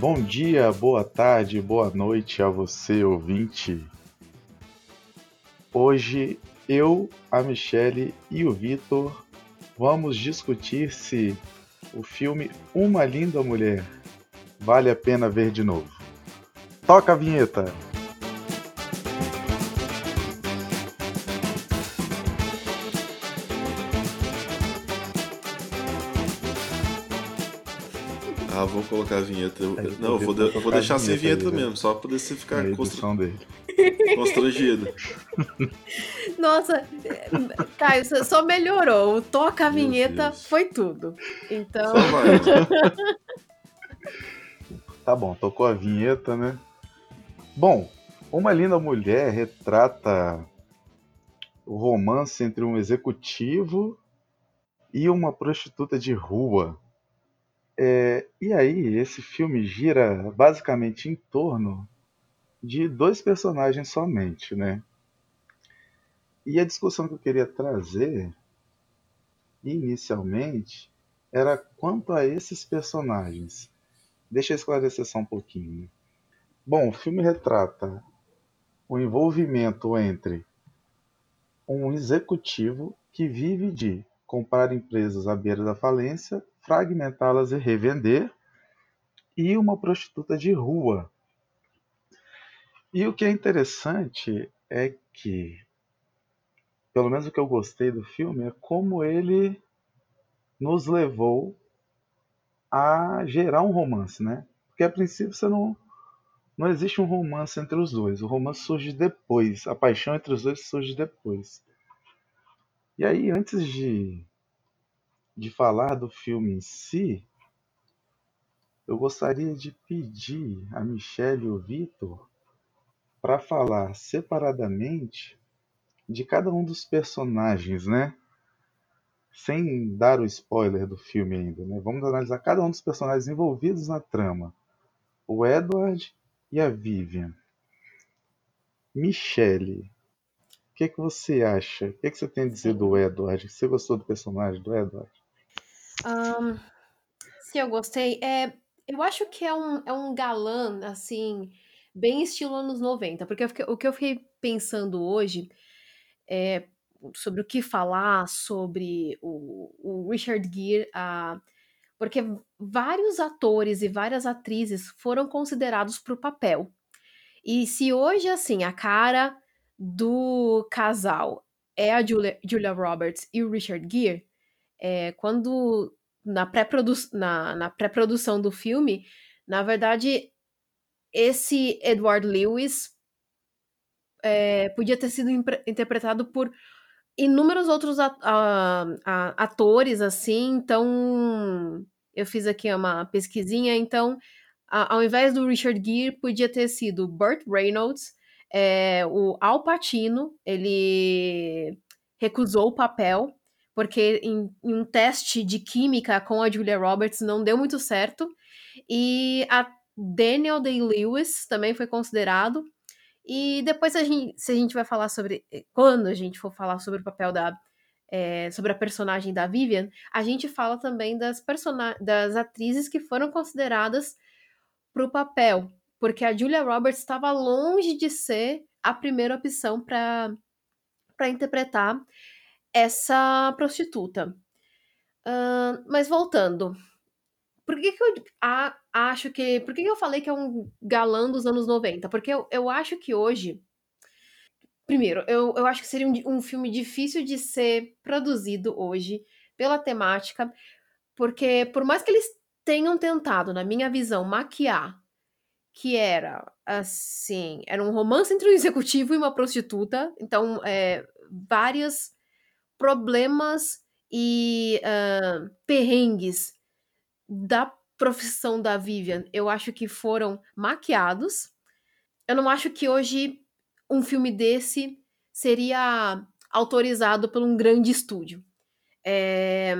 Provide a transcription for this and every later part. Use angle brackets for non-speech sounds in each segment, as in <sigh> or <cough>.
Bom dia, boa tarde, boa noite a você, ouvinte. Hoje eu, a Michele e o Vitor vamos discutir se o filme Uma Linda Mulher vale a pena ver de novo. Toca a vinheta! Ah, vou colocar a vinheta. Eu- não, eu vou, de- eu vou deixar sem vinheta né? mesmo, só pra você ficar constr- dele. <laughs> constrangido. Nossa, Caio, você só melhorou. O toca a vinheta foi tudo. Então, Só vai. mano. Tá bom, tocou a vinheta, né? Bom, Uma Linda Mulher retrata o romance entre um executivo e uma prostituta de rua. É, e aí, esse filme gira basicamente em torno de dois personagens somente, né? E a discussão que eu queria trazer inicialmente era quanto a esses personagens. Deixa eu esclarecer só um pouquinho. Bom, o filme retrata o envolvimento entre um executivo que vive de comprar empresas à beira da falência, fragmentá-las e revender, e uma prostituta de rua. E o que é interessante é que, pelo menos o que eu gostei do filme, é como ele nos levou a gerar um romance, né? Porque a princípio você não não existe um romance entre os dois. O romance surge depois, a paixão entre os dois surge depois. E aí, antes de de falar do filme em si, eu gostaria de pedir a Michelle e o Vitor para falar separadamente de cada um dos personagens, né? Sem dar o spoiler do filme ainda, né? Vamos analisar cada um dos personagens envolvidos na trama. O Edward e a Vivian. Michelle, o que, que você acha? O que, que você tem a dizer do Edward? Você gostou do personagem do Edward? ahn, se eu gostei, é, eu acho que é um, é um galã, assim, bem estilo anos 90, porque fiquei- o que eu fiquei pensando hoje é sobre o que falar sobre o, o Richard Gere, ah, porque vários atores e várias atrizes foram considerados para o papel. E se hoje, assim, a cara do casal é a Julia, Julia Roberts e o Richard Gere, é, quando na pré-produ na, na pré-produção do filme, na verdade, esse Edward Lewis é, podia ter sido interpretado por inúmeros outros atores, assim, então eu fiz aqui uma pesquisinha, então ao invés do Richard Gere, podia ter sido Burt Reynolds, é, o Al Pacino, ele recusou o papel, porque em, em um teste de química com a Julia Roberts não deu muito certo, e a Daniel Day-Lewis também foi considerado, e depois a gente, se a gente vai falar sobre, quando a gente for falar sobre o papel da, é, sobre a personagem da Vivian, a gente fala também das, das atrizes que foram consideradas para o papel, porque a Julia Roberts estava longe de ser a primeira opção para interpretar essa prostituta. Ahn, mas voltando, por que, que a- acho que. Por que, eu falei que é um galã dos anos 90? Porque eu, eu acho que hoje. Primeiro, eu, eu acho que seria um, um filme difícil de ser produzido hoje pela temática, porque por mais que eles tenham tentado, na minha visão, maquiar que era assim, era um romance entre um <laughs> executivo e uma prostituta, então é, vários problemas e ah, perrengues da profissão da Vivian, eu acho que foram maquiados. Eu não acho que hoje um filme desse seria autorizado por um grande estúdio. É,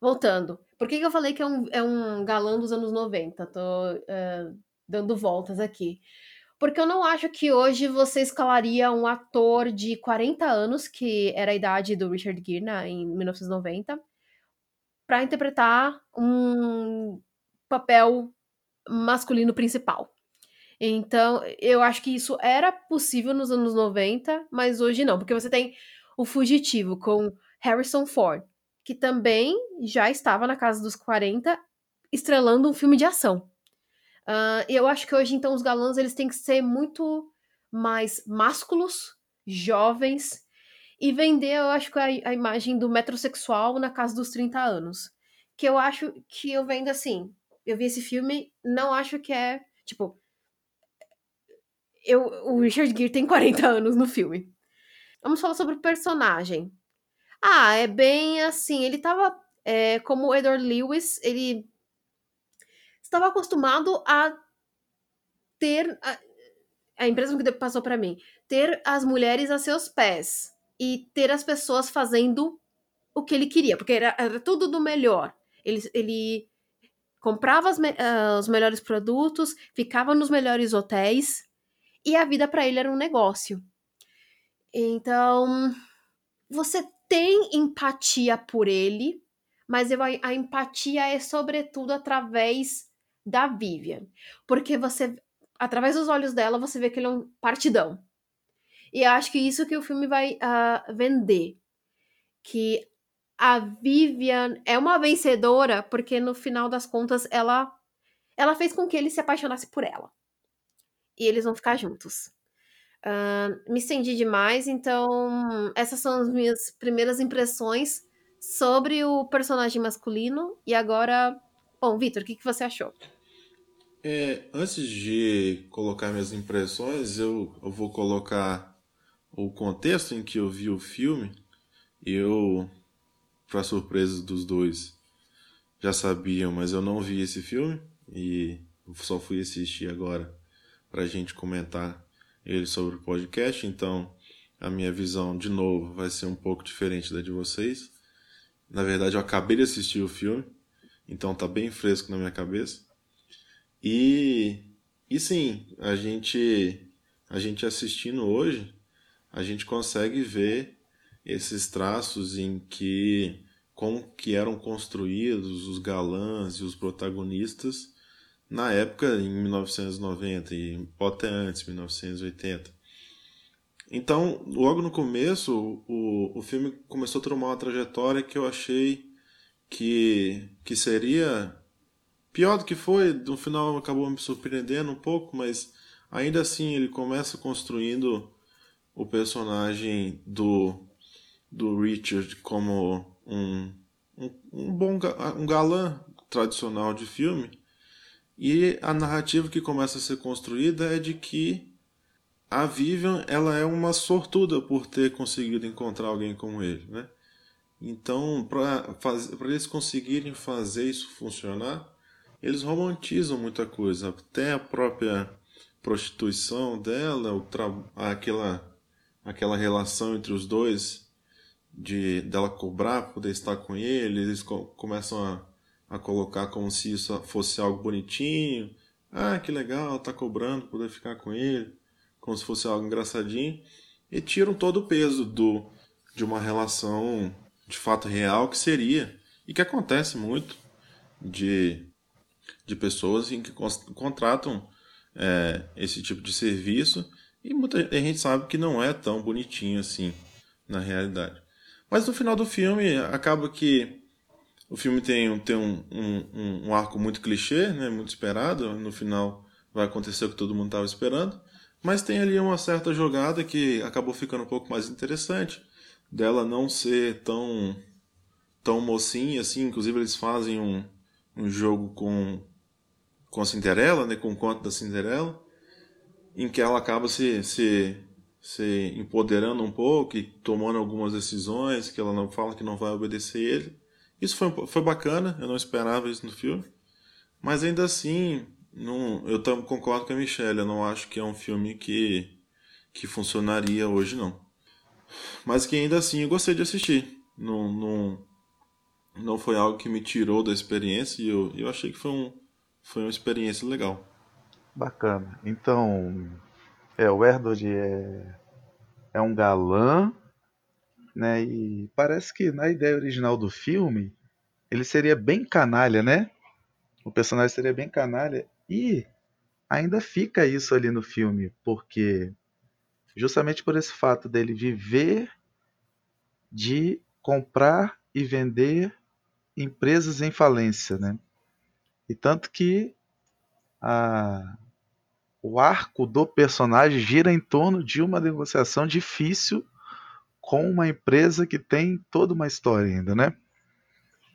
Voltando, por que, que eu falei que é um, é um galã dos anos 90? Tô, é, dando voltas aqui. Porque eu não acho que hoje você escalaria um ator de 40 anos, que era a idade do Richard Gere né, em 1990, para interpretar um papel masculino principal. Então, eu acho que isso era possível nos anos 90, mas hoje não, porque você tem o Fugitivo com Harrison Ford, que também já estava na casa dos 40, estrelando um filme de ação. Uh, eu acho que hoje, então, os galãs eles têm que ser muito mais másculos, jovens, e vender, eu acho que a, a imagem do metrosexual na casa dos 30 anos. Que eu acho que eu vendo assim. Eu vi esse filme, não acho que é. Tipo. Eu, o Richard Gere tem 40 anos no filme. Vamos falar sobre o personagem. Ah, é bem assim. Ele tava. É, como o Edward Lewis, ele estava acostumado a ter a, a que passou para mim, ter as mulheres a seus pés e ter as pessoas fazendo o que ele queria, porque era, era tudo do melhor. Ele, ele comprava as, uh, os melhores produtos, ficava nos melhores hotéis e a vida para ele era um negócio. Então, você tem empatia por ele, mas eu, a empatia é sobretudo através da Vivian. Porque você, através dos olhos dela, você vê que ele é um partidão. E eu acho que isso que o filme vai uh, vender. Que a Vivian é uma vencedora porque no final das contas ela ela fez com que ele se apaixonasse por ela. E eles vão ficar juntos. Uh, me estendi demais, então essas são as minhas primeiras impressões sobre o personagem masculino. E agora Bom, Vitor, o que, que você achou? É, antes de colocar minhas impressões, eu, eu vou colocar o contexto em que eu vi o filme. Eu, para surpresa dos dois, já sabiam, mas eu não vi esse filme e só fui assistir agora para a gente comentar ele sobre o podcast. Então, a minha visão, de novo, vai ser um pouco diferente da de vocês. Na verdade, eu acabei de assistir o filme então tá bem fresco na minha cabeça. E, e sim, a gente, a gente assistindo hoje, a gente consegue ver esses traços em que como que eram construídos os galãs e os protagonistas na época em 1990 e até antes, 1980. Então, logo no começo, o, o filme começou a tomar uma trajetória que eu achei que, que seria pior do que foi, no final acabou me surpreendendo um pouco, mas ainda assim ele começa construindo o personagem do, do Richard como um, um, um bom um galã tradicional de filme. E a narrativa que começa a ser construída é de que a Vivian ela é uma sortuda por ter conseguido encontrar alguém como ele, né? Então, para eles conseguirem fazer isso funcionar, eles romantizam muita coisa, até a própria prostituição dela, o aquela, aquela relação entre os dois, de dela cobrar poder estar com ele, eles co começam a, a colocar como se isso fosse algo bonitinho. Ah, que legal, tá cobrando poder ficar com ele, como se fosse algo engraçadinho, e tiram todo o peso do, de uma relação de fato real que seria e que acontece muito de, de pessoas em que contratam é, esse tipo de serviço e muita gente sabe que não é tão bonitinho assim na realidade. Mas no final do filme acaba que o filme tem, tem um, um, um arco muito clichê, né, muito esperado. No final vai acontecer o que todo mundo estava esperando. Mas tem ali uma certa jogada que acabou ficando um pouco mais interessante dela não ser tão tão mocinha assim. Inclusive eles fazem um, um jogo com com a Cinderela, né, com o conto da Cinderela, em que ela acaba se, se, se empoderando um pouco e tomando algumas decisões que ela não fala que não vai obedecer ele. Isso foi, foi bacana, eu não esperava isso no filme. Mas ainda assim, não, eu tam, concordo com a Michelle, eu não acho que é um filme que, que funcionaria hoje não mas que ainda assim eu gostei de assistir. Não, não, não foi algo que me tirou da experiência e eu, eu achei que foi, um, foi uma experiência legal. Bacana. Então, é, o Erdod é, é um galã, né? E parece que na ideia original do filme, ele seria bem canalha, né? O personagem seria bem canalha. E ainda fica isso ali no filme, porque justamente por esse fato dele viver de comprar e vender empresas em falência, né? E tanto que a, o arco do personagem gira em torno de uma negociação difícil com uma empresa que tem toda uma história ainda, né?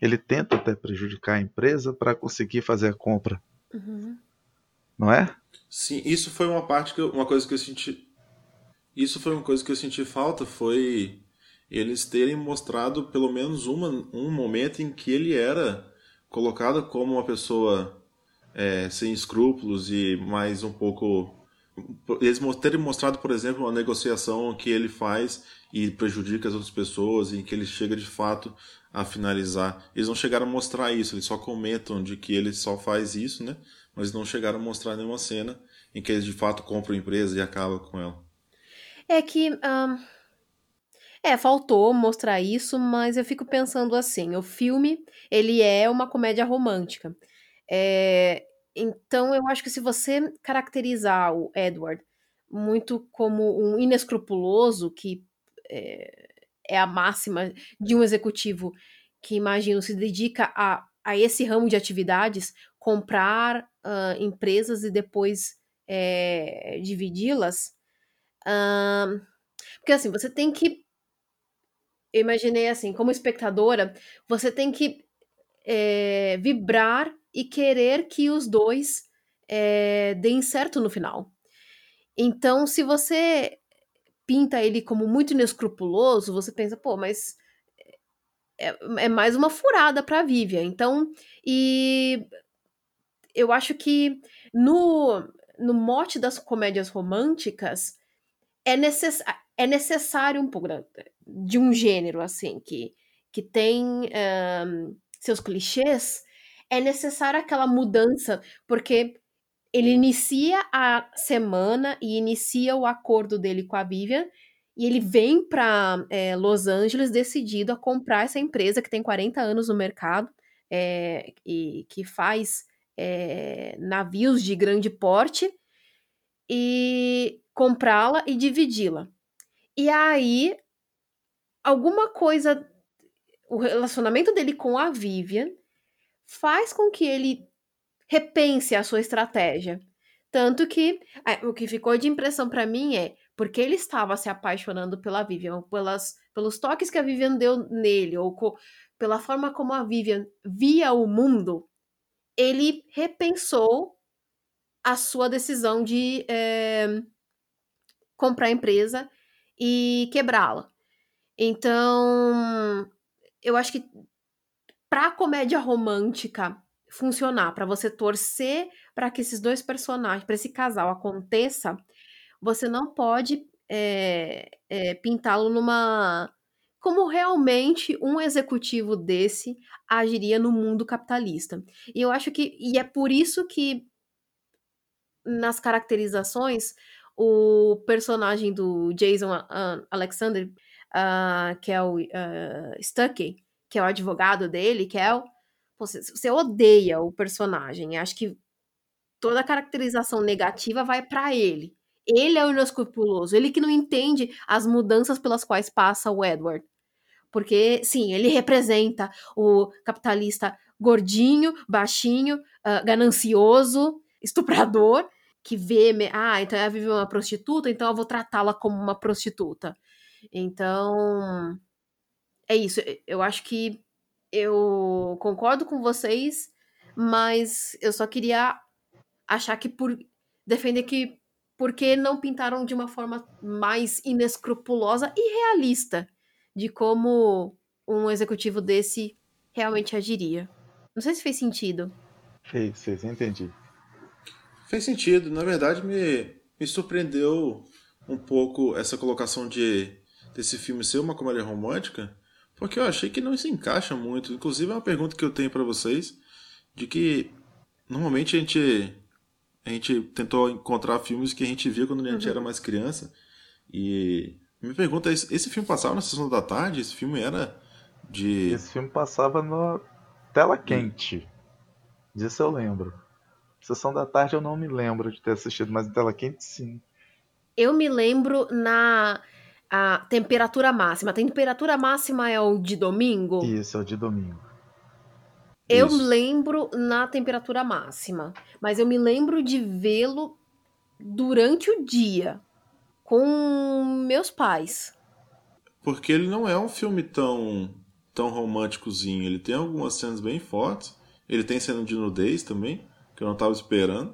Ele tenta até prejudicar a empresa para conseguir fazer a compra. Uhum. Não é? Sim, isso foi uma parte que eu, uma coisa que eu senti. Isso foi uma coisa que eu senti falta, foi eles terem mostrado pelo menos uma, um momento em que ele era colocado como uma pessoa é, sem escrúpulos e mais um pouco. Eles terem mostrado, por exemplo, uma negociação que ele faz e prejudica as outras pessoas, e que ele chega de fato a finalizar. Eles não chegaram a mostrar isso, eles só comentam de que ele só faz isso, né? Mas não chegaram a mostrar nenhuma cena em que ele de fato compra a empresa e acaba com ela. É que. Um, é, faltou mostrar isso, mas eu fico pensando assim: o filme ele é uma comédia romântica. É, então eu acho que se você caracterizar o Edward muito como um inescrupuloso, que é, é a máxima de um executivo que imagino se dedica a, a esse ramo de atividades, comprar uh, empresas e depois é, dividi-las. Uh, porque assim, você tem que. Eu imaginei assim, como espectadora, você tem que é, vibrar e querer que os dois é, deem certo no final. Então, se você pinta ele como muito inescrupuloso, você pensa, pô, mas é, é mais uma furada para Vivian. Então, e eu acho que no, no mote das comédias românticas é, necess, é necessário um pouco de um gênero assim que, que tem um, seus clichês. É necessária aquela mudança, porque ele inicia a semana e inicia o acordo dele com a Vivian e ele vem para é, Los Angeles decidido a comprar essa empresa que tem 40 anos no mercado é, e que faz é, navios de grande porte e comprá-la e dividi-la. E aí, alguma coisa, o relacionamento dele com a Vivian faz com que ele repense a sua estratégia. Tanto que o que ficou de impressão para mim é porque ele estava se apaixonando pela Vivian, pelas, pelos toques que a Vivian deu nele, ou co, pela forma como a Vivian via o mundo, ele repensou a sua decisão de é, comprar a empresa e quebrá-la. Então, eu acho que para comédia romântica funcionar, para você torcer para que esses dois personagens, para esse casal aconteça, você não pode é, é, pintá-lo numa. Como realmente um executivo desse agiria no mundo capitalista. E eu acho que. E é por isso que nas caracterizações, o personagem do Jason Alexander, uh, que é o uh, Stuckey, que é o advogado dele, que é o. Você, você odeia o personagem. Acho que toda a caracterização negativa vai para ele. Ele é o inescrupuloso, ele que não entende as mudanças pelas quais passa o Edward. Porque, sim, ele representa o capitalista gordinho, baixinho, uh, ganancioso, estuprador, que vê, ah, então ela vive uma prostituta, então eu vou tratá-la como uma prostituta. Então, é isso. Eu acho que eu concordo com vocês, mas eu só queria achar que por defender que porque não pintaram de uma forma mais inescrupulosa e realista de como um executivo desse realmente agiria. Não sei se fez sentido. Fez, fez, entendi. Fez sentido. Na verdade, me, me surpreendeu um pouco essa colocação de desse filme ser uma comédia romântica, porque eu achei que não se encaixa muito. Inclusive, é uma pergunta que eu tenho para vocês, de que normalmente a gente a gente tentou encontrar filmes que a gente via quando a gente Uhum. era mais criança. E me pergunta, esse esse filme passava na sessão da tarde? Esse filme era de. Esse filme passava na tela quente. Disso eu lembro. Sessão da tarde eu não me lembro de ter assistido, mas em tela quente sim. Eu me lembro na a temperatura máxima. A temperatura máxima é o de domingo? Isso, é o de domingo. Eu Isso. lembro na temperatura máxima, mas eu me lembro de vê-lo durante o dia com meus pais. Porque ele não é um filme tão, tão românticozinho. Ele tem algumas cenas bem fortes. Ele tem cena de nudez também, que eu não estava esperando.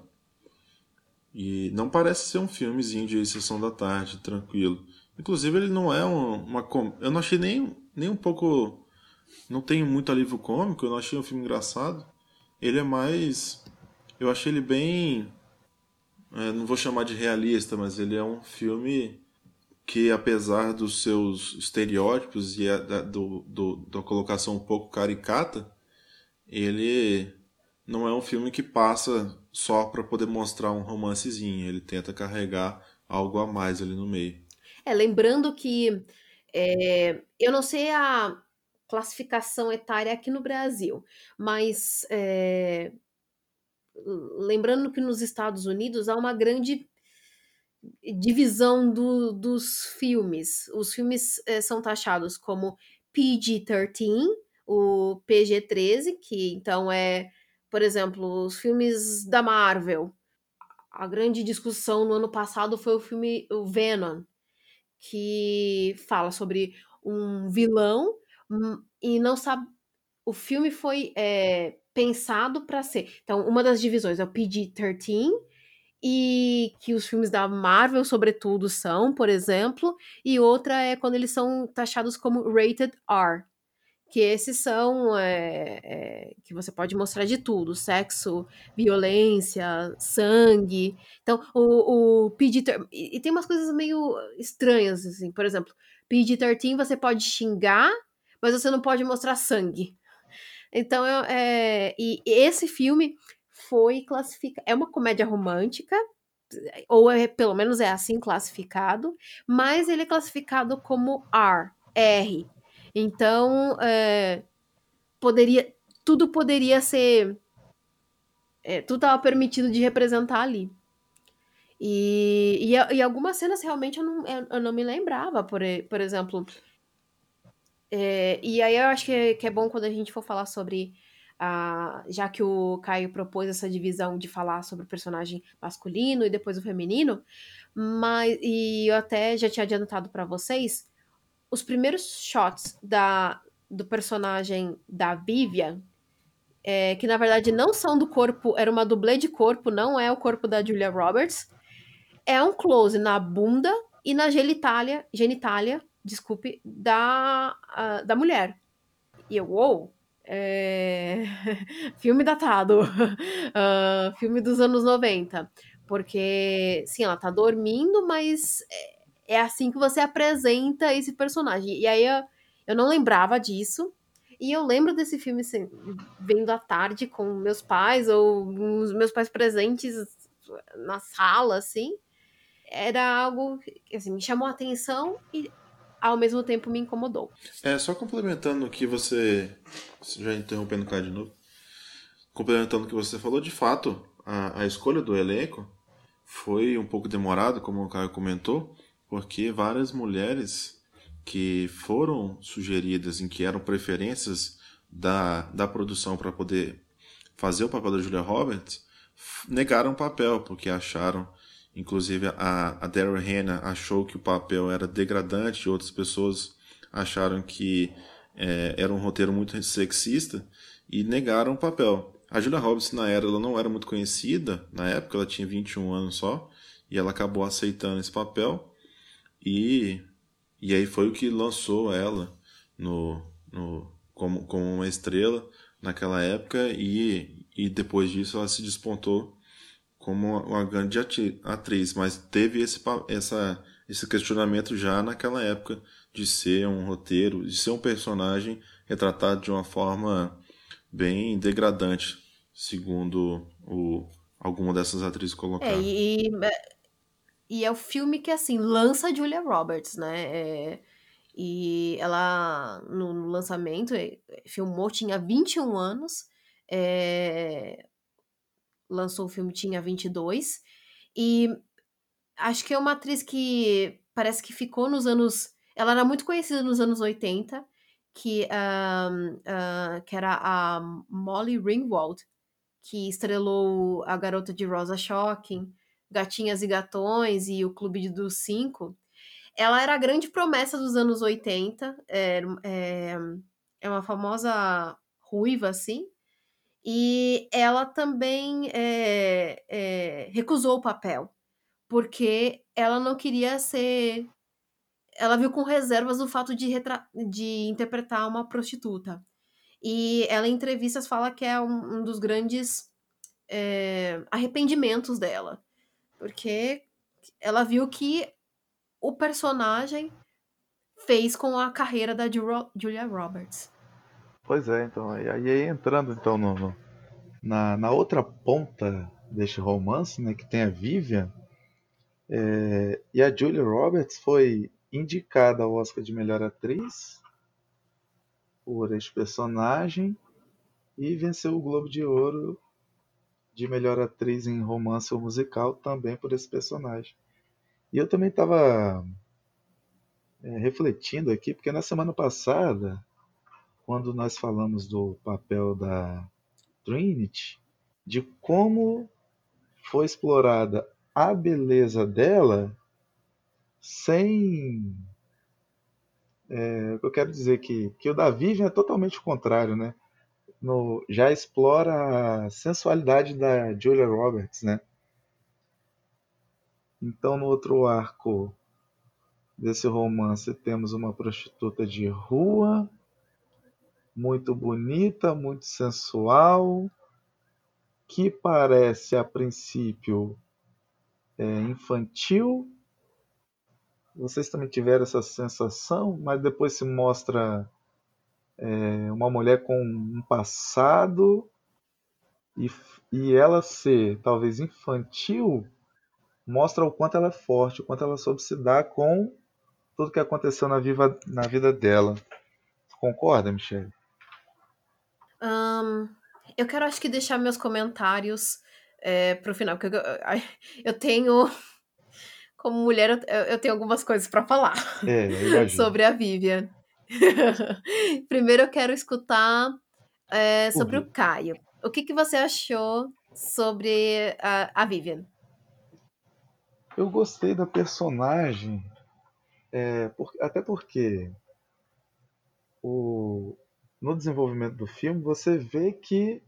E não parece ser um filmezinho de sessão da tarde, tranquilo. Inclusive, ele não é um- uma. Eu não achei nem, nem um pouco. Não tem muito alívio cômico, eu não achei um filme engraçado. Ele é mais. Eu achei ele bem. é, não vou chamar de realista, mas ele é um filme que apesar dos seus estereótipos e a, da, do, do- da colocação um pouco caricata, ele não é um filme que passa só para poder mostrar um romancezinho. Ele tenta carregar algo a mais ali no meio. É, lembrando que é, eu não sei a classificação etária aqui no Brasil, mas é, lembrando que nos Estados Unidos há uma grande divisão do- dos filmes. Os filmes eh, são taxados como PG-13, o PG-13, que então é, por exemplo, os filmes da Marvel. A grande discussão no ano passado foi o filme o Venom, que fala sobre um vilão hum, e não sabe. O filme foi é, pensado para ser. Então, uma das divisões é o PG-13, e que os filmes da Marvel, sobretudo, são, por exemplo, e outra é quando eles são taxados como rated R, que esses são é, é, que você pode mostrar de tudo, sexo, violência, sangue. Então, o, o PG-13 e e tem umas coisas meio estranhas assim, por exemplo, PG-13 você pode xingar, mas você não pode mostrar sangue. Então, eu- é, e esse filme foi classificado. É uma comédia romântica, ou é, pelo menos é assim classificado, mas ele é classificado como R, R. Então, é, poderia, tudo poderia ser, é, tudo estava permitido de representar ali. E, e, e algumas cenas realmente eu não, eu, não me lembrava, por, por exemplo. É, e aí eu acho que é, que é bom quando a gente for falar sobre. a já que o Caio propôs essa divisão de falar sobre o personagem masculino e depois o feminino, mas e eu até já tinha adiantado para vocês os primeiros shots da, do personagem da Vivian, é, que na verdade não são do corpo, era uma dublê de corpo, não é o corpo da Julia Roberts, é um close na bunda e na genitália, genitália desculpe, da, da mulher. E eu, uou, é... <laughs> filme datado, <laughs> Ah, filme dos anos 90. Porque, sim, ela tá dormindo, mas é, assim que você apresenta esse personagem. E aí eu, eu não lembrava disso. E eu lembro desse filme assim, vendo à tarde com meus pais, ou os meus pais presentes na sala, assim. Era algo que assim, me chamou a atenção e ao mesmo tempo me incomodou. É, só complementando o que você. Já interrompendo o cara de novo. Complementando o que você falou, de fato, a, a escolha do elenco foi um pouco demorado, como o Caio comentou, porque várias mulheres que foram sugeridas em que eram preferências da, da produção para poder fazer o papel da Julia Roberts negaram o papel, porque acharam, inclusive a, a Daryl Hannah achou que o papel era degradante, outras pessoas acharam que é, era um roteiro muito sexista e negaram o papel. A Julia Roberts, na era, ela não era muito conhecida, na época ela tinha 21 anos só, e ela acabou aceitando esse papel, e, e aí foi o que lançou ela no, no, como, como uma estrela naquela época, e, e depois disso ela se despontou como uma grande atriz, mas teve esse, essa, esse questionamento já naquela época de ser um roteiro, de ser um personagem retratado de uma forma bem degradante, segundo o, alguma dessas atrizes colocar. É, e, e é o filme que, assim, lança Julia Roberts, né? É, e ela, no, no lançamento, é, filmou, tinha 21 anos, é, lançou o filme, tinha 22, e acho que é uma atriz que parece que ficou nos anos. Ela era muito conhecida nos anos 80, que, um, uh, que era a Molly Ringwald, que estrelou A Garota de Rosa Shocking, Gatinhas e Gatões e O Clube dos Cinco. Ela era a grande promessa dos anos 80, é, é, é uma famosa ruiva, assim, e ela também é, é, recusou o papel, porque ela não queria ser. Ela viu com reservas o fato de, de interpretar uma prostituta. E ela, em entrevistas, fala que é um, um dos grandes é, arrependimentos dela. Porque ela viu que o personagem fez com a carreira da Julia Roberts. Pois é, então. Aí entrando então no, no, na, na outra ponta deste romance, né, que tem a Vivian, é, e a Julia Roberts foi indicada ao Oscar de Melhor Atriz por este personagem e venceu o Globo de Ouro de melhor atriz em romance ou musical também por esse personagem. E eu também estava é, refletindo aqui, porque na semana passada, quando nós falamos do papel da Trinity, de como foi explorada a beleza dela sem. É, eu quero dizer que, que o da Vivian é totalmente o contrário, né? No, já explora a sensualidade da Julia Roberts, né? Então, no outro arco desse romance, temos uma prostituta de rua, muito bonita, muito sensual, que parece a princípio é, infantil. Vocês também tiveram essa sensação, mas depois se mostra é, uma mulher com um passado e, e ela ser talvez infantil mostra o quanto ela é forte, o quanto ela soube se dar com tudo que aconteceu na, viva, na vida dela. Concorda, Michelle? Um, eu quero acho que deixar meus comentários é, pro final, porque eu, eu tenho como mulher eu, eu tenho algumas coisas para falar é, <laughs> sobre a Vivian. <laughs> Primeiro eu quero escutar é, sobre uhum. o Caio. O que, que você achou sobre a, a Vivian? Eu gostei da personagem, é, por, até porque o, no desenvolvimento do filme você vê que,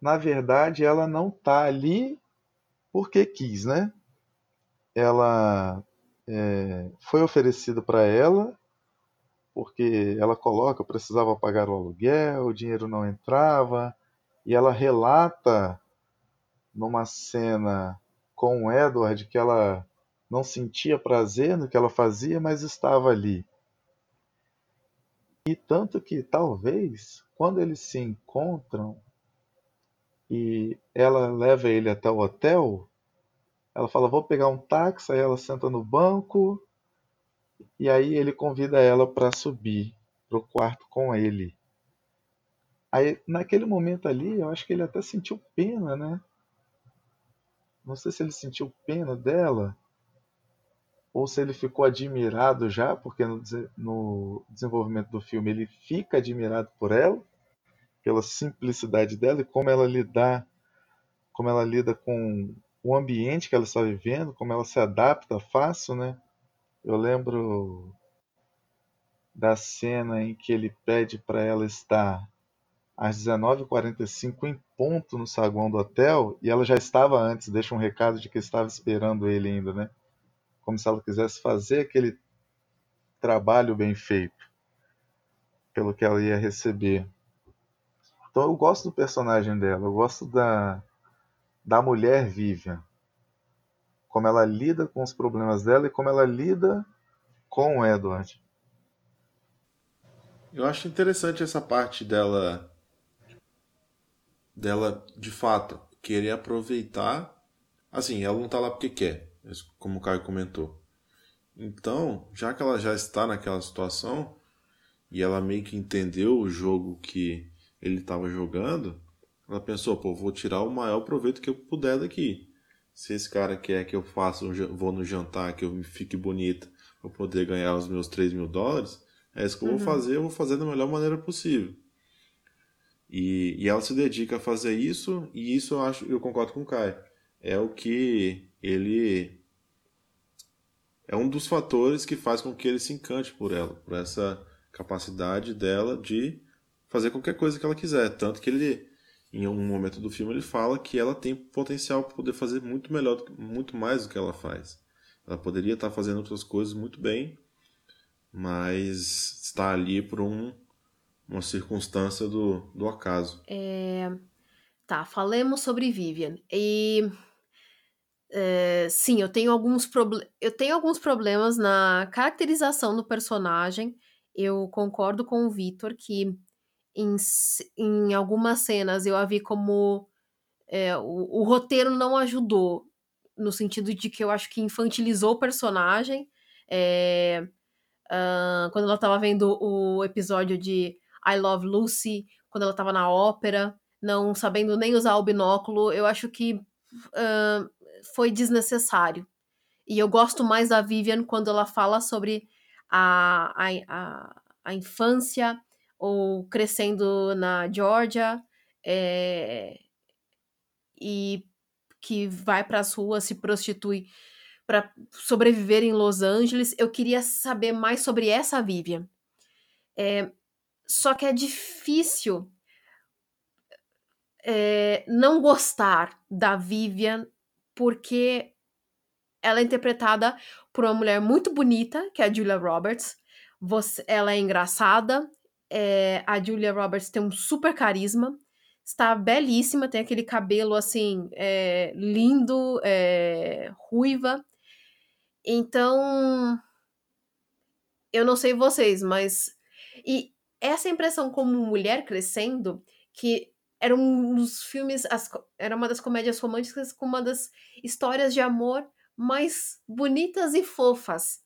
na verdade, ela não tá ali porque quis, né? Ela é, foi oferecido para ela porque ela coloca, precisava pagar o aluguel, o dinheiro não entrava, e ela relata numa cena com o Edward que ela não sentia prazer no que ela fazia, mas estava ali. E tanto que talvez quando eles se encontram e ela leva ele até o hotel, ela fala: Vou pegar um táxi. Aí ela senta no banco e aí ele convida ela para subir pro quarto com ele. Aí naquele momento ali, eu acho que ele até sentiu pena, né? Não sei se ele sentiu pena dela ou se ele ficou admirado já, porque no, no desenvolvimento do filme ele fica admirado por ela, pela simplicidade dela e como ela lidar, como ela lida com o ambiente que ela está vivendo, como ela se adapta fácil, né? Eu lembro da cena em que ele pede para ela estar às 19h45 em ponto no saguão do hotel e ela já estava antes, deixa um recado de que estava esperando ele ainda, né? Como se ela quisesse fazer aquele trabalho bem feito pelo que ela ia receber. Então eu gosto do personagem dela, eu gosto da, da mulher Vivian como ela lida com os problemas dela e como ela lida com o Edward. Eu acho interessante essa parte dela dela de fato querer aproveitar. Assim, ela não tá lá porque quer, como o Caio comentou. Então, já que ela já está naquela situação e ela meio que entendeu o jogo que ele estava jogando, ela pensou, pô, vou tirar o maior proveito que eu puder daqui. Se esse cara quer que eu faça, um, vou no jantar, que eu fique bonita, para poder ganhar os meus 3 mil dólares, é isso que eu uhum. vou fazer, eu vou fazer da melhor maneira possível. E, e ela se dedica a fazer isso, e isso eu acho, eu concordo com o Kai. É o que ele é um dos fatores que faz com que ele se encante por ela, por essa capacidade dela de fazer qualquer coisa que ela quiser, tanto que ele em um momento do filme ele fala que ela tem potencial para poder fazer muito melhor, muito mais do que ela faz. Ela poderia estar fazendo outras coisas muito bem, mas está ali por um, uma circunstância do, do acaso. É... Tá, falemos sobre Vivian. E é, sim, eu tenho alguns problemas. Eu tenho alguns problemas na caracterização do personagem. Eu concordo com o Vitor que em, em algumas cenas eu a vi como é, o, o, roteiro não ajudou, no sentido de que eu acho que infantilizou o personagem. É, uh, quando ela estava vendo o episódio de I Love Lucy, quando ela estava na ópera, não sabendo nem usar o binóculo, eu acho que uh, foi desnecessário. E eu gosto mais da Vivian quando ela fala sobre a, a, a, a infância ou crescendo na Georgia é, e que vai para as ruas, se prostitui para sobreviver em Los Angeles. Eu queria saber mais sobre essa Vivian. É, só que é difícil é, não gostar da Vivian porque ela é interpretada por uma mulher muito bonita, que é a Julia Roberts. Você, ela é engraçada. É, a Julia Roberts tem um super carisma. Está belíssima, tem aquele cabelo assim, é, lindo, é, ruiva. Então, eu não sei vocês, mas. E essa impressão como mulher crescendo, que era um dos filmes, as, era uma das comédias românticas com uma das histórias de amor mais bonitas e fofas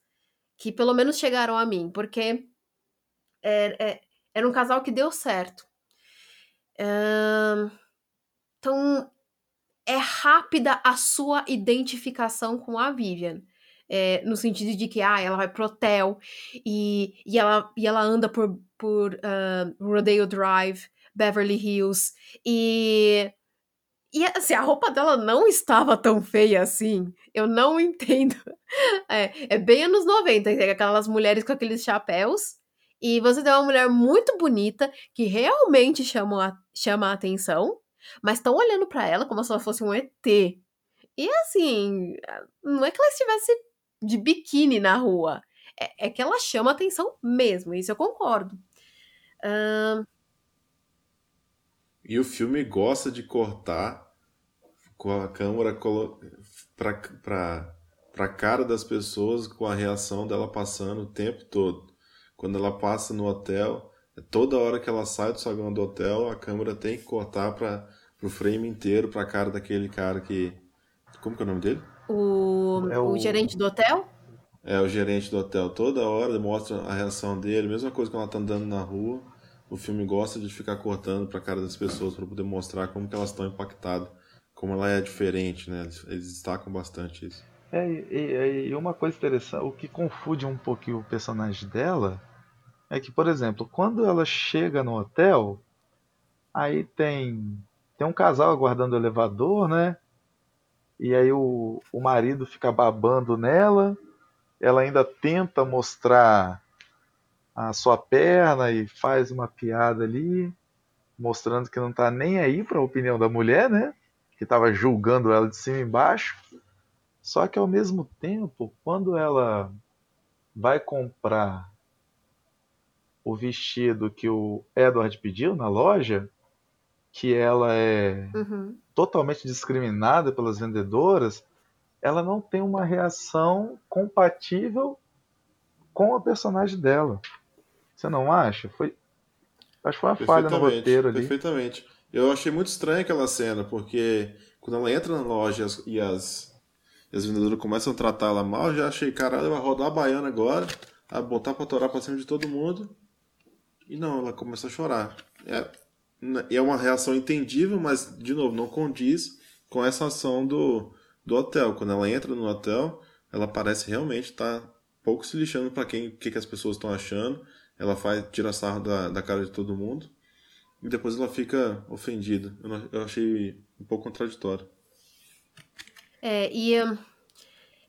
que pelo menos chegaram a mim, porque é, é, era um casal que deu certo. então é rápida a sua identificação com a Vivian. É, no sentido de que ah, ela vai pro hotel e, e, ela, e ela anda por, por uh, Rodeo Drive Beverly Hills. E. E assim, a roupa dela não estava tão feia assim. Eu não <laughs> entendo. É, é bem anos 90, aquelas mulheres com aqueles chapéus. E você tem uma mulher muito bonita que realmente chama a, chama a atenção, mas estão olhando para ela como se ela fosse um ET. E assim, não é que ela estivesse de biquíni na rua. É, é que ela chama atenção mesmo, isso eu concordo. Uh, e o filme gosta de cortar com a câmera para para a cara das pessoas com a reação dela passando o tempo todo. Quando ela passa no hotel, é toda hora que ela sai do saguão do hotel, a câmera tem que cortar para o frame inteiro para a cara daquele cara que como que é o nome dele? O, é o... o gerente do hotel? É, o gerente do hotel. Toda hora mostra a reação dele, mesma coisa quando ela tá andando na rua o filme gosta de ficar cortando para a cara das pessoas para poder mostrar como que elas estão impactadas, como ela é diferente, né? Eles, eles destacam bastante isso. É, e, e, uma coisa interessante, o que confunde um pouquinho o personagem dela é que, por exemplo, quando ela chega no hotel, aí tem tem um casal aguardando o elevador, né? E aí o, o marido fica babando nela, ela ainda tenta mostrar a sua perna e faz uma piada ali, mostrando que não está nem aí para a opinião da mulher, né? Que estava julgando ela de cima e embaixo. Só que ao mesmo tempo, quando ela vai comprar o vestido que o Edward pediu na loja, que ela é uhum. totalmente discriminada pelas vendedoras, ela não tem uma reação compatível com a personagem dela. Você não acha? Foi, acho que foi uma falha no roteiro ali. Perfeitamente. Eu achei muito estranha aquela cena, porque quando ela entra na loja e as, e as vendedoras começam a tratar ela mal, já achei, caralho, vai rodar a baiana agora, a botar pra torar pra cima de todo mundo. E não, ela começa a chorar. É, é uma reação entendível, mas, de novo, não condiz com essa ação do, do hotel. Quando ela entra no hotel, ela parece realmente estar tá pouco se lixando para quem que, que as pessoas estão achando. Ela faz tira sarro da, da cara de todo mundo e depois ela fica ofendida. Eu, não, eu achei um pouco contraditório. É, e hum,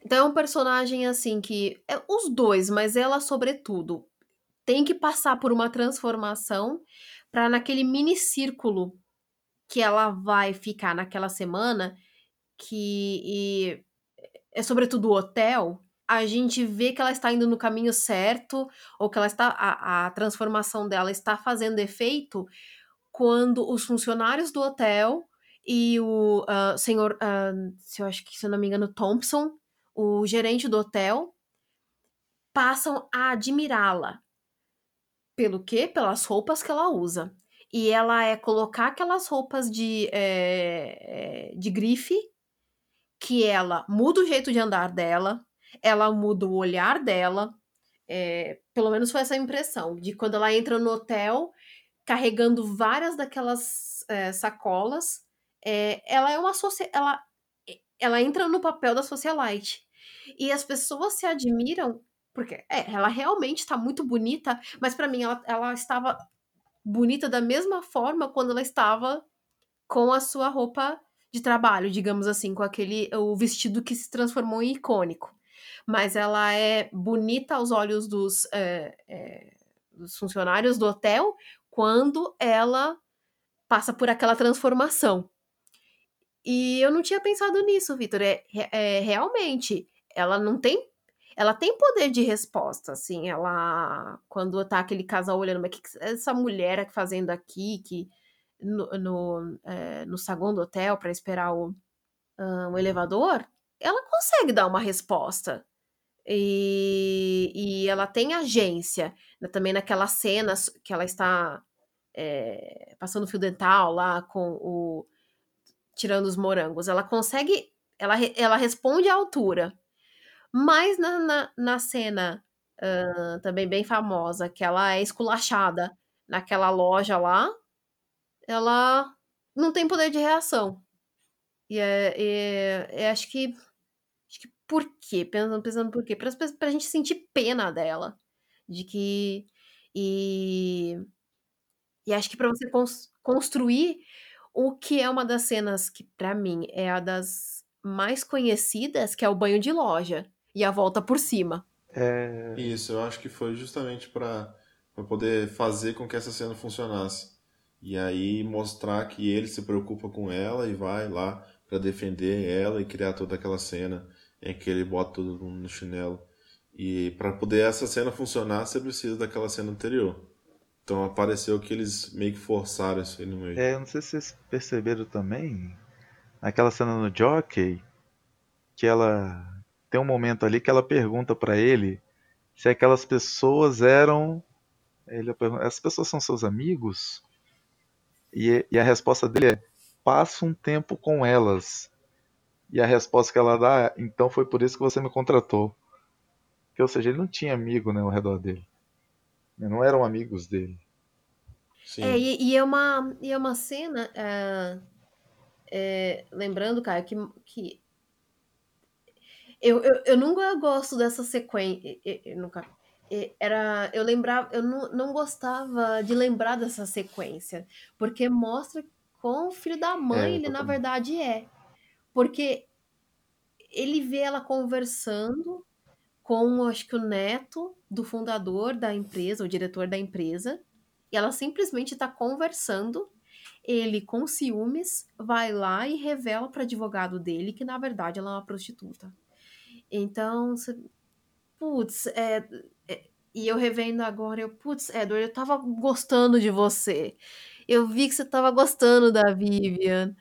então é um personagem assim que é os dois, mas ela sobretudo tem que passar por uma transformação para naquele mini círculo que ela vai ficar naquela semana que é sobretudo o hotel, a gente vê que ela está indo no caminho certo ou que ela está a, a transformação dela está fazendo efeito quando os funcionários do hotel e o uh, senhor, uh, se eu acho que se eu não me engano, Thompson, o gerente do hotel, passam a admirá-la. Pelo quê? Pelas roupas que ela usa. E ela é colocar aquelas roupas de, é, de grife, que ela muda o jeito de andar dela, ela muda o olhar dela. É, pelo menos foi essa impressão, de quando ela entra no hotel carregando várias daquelas é, sacolas. É, ela é uma ela ela entra no papel da socialite. E as pessoas se admiram porque é, ela realmente está muito bonita, mas para mim ela, ela estava bonita da mesma forma quando ela estava com a sua roupa de trabalho, digamos assim, com aquele o vestido que se transformou em icônico mas ela é bonita aos olhos dos, é, é, dos funcionários do hotel quando ela passa por aquela transformação. E eu não tinha pensado nisso, Vitor. É, é, realmente, ela não tem. Ela tem poder de resposta, assim. Ela. Quando tá aquele casal olhando, mas o que, que essa mulher tá fazendo aqui? Que no, no, é, no saguão do hotel para esperar o, um, o elevador, ela consegue dar uma resposta. E, e ela tem agência. Né, também naquela cena que ela está é, passando fio dental lá com o. tirando os morangos. Ela consegue. Ela, ela responde à altura. Mas na, na, na cena uh, também bem famosa, que ela é esculachada naquela loja lá, ela não tem poder de reação. E, é, é, é acho que Acho que por quê? Pensando, pensando por quê? Pra, pra gente sentir pena dela. De que. E. E acho que para você cons construir o que é uma das cenas que, para mim, é a das mais conhecidas, que é o banho de loja e a volta por cima. É... Isso, eu acho que foi justamente para poder fazer com que essa cena funcionasse. E aí mostrar que ele se preocupa com ela e vai lá para defender ela e criar toda aquela cena em que ele bota todo mundo no chinelo. E para poder essa cena funcionar, você precisa daquela cena anterior. Então apareceu que eles meio que forçaram isso aí no meio. É, eu não sei se vocês perceberam também, naquela cena no Jockey, que ela tem um momento ali que ela pergunta para ele se aquelas pessoas eram. Ele pergunta, essas pessoas são seus amigos? E, e a resposta dele é: passa um tempo com elas. E a resposta que ela dá é: então foi por isso que você me contratou. Que, ou seja, ele não tinha amigo né, ao redor dele. Não eram amigos dele. Sim. É, e, e, é uma, e é uma cena. É, é, lembrando, cara, que, que eu, eu, eu nunca gosto dessa sequência. Eu, nunca. Era, eu lembrava, eu não, não gostava de lembrar dessa sequência, porque mostra com o filho da mãe é, ele na verdade é. Porque ele vê ela conversando com, acho que o neto do fundador da empresa, o diretor da empresa, e ela simplesmente está conversando. Ele, com ciúmes, vai lá e revela para advogado dele que, na verdade, ela é uma prostituta. Então, putz, é, é, e eu revendo agora, eu, putz, Edward, eu tava gostando de você. Eu vi que você tava gostando da Vivian.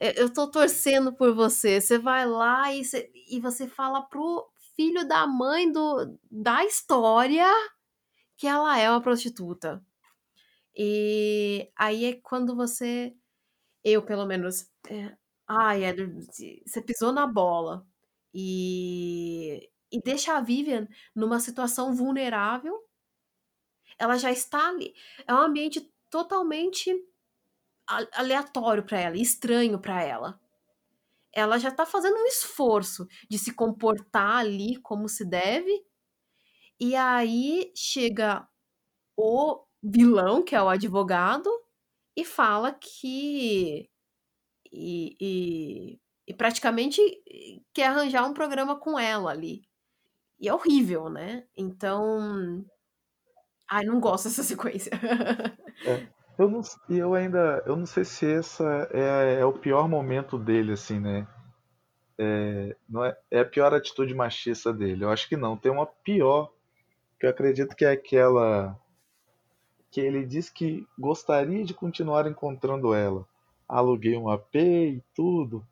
É, eu tô torcendo por você. Você vai lá e você, e você fala pro filho da mãe do, da história que ela é uma prostituta. E aí é quando você, eu pelo menos, é, Ai, Edward, você pisou na bola. E, e deixa a Vivian numa situação vulnerável. Ela já está ali. É um ambiente totalmente aleatório para ela, estranho para ela. Ela já está fazendo um esforço de se comportar ali como se deve. E aí chega o vilão, que é o advogado, e fala que. E, e, e, praticamente quer arranjar um programa com ela ali. E é horrível, né? Então. Ai, não gosto dessa <laughs> sequência. É, eu, não, eu ainda. Eu não sei se essa é, é o pior momento dele, assim, né? É, não é, é a pior atitude machista dele. Eu acho que não. Tem uma pior, que eu acredito que é aquela que ele diz que gostaria de continuar encontrando ela. Aluguei um AP e tudo.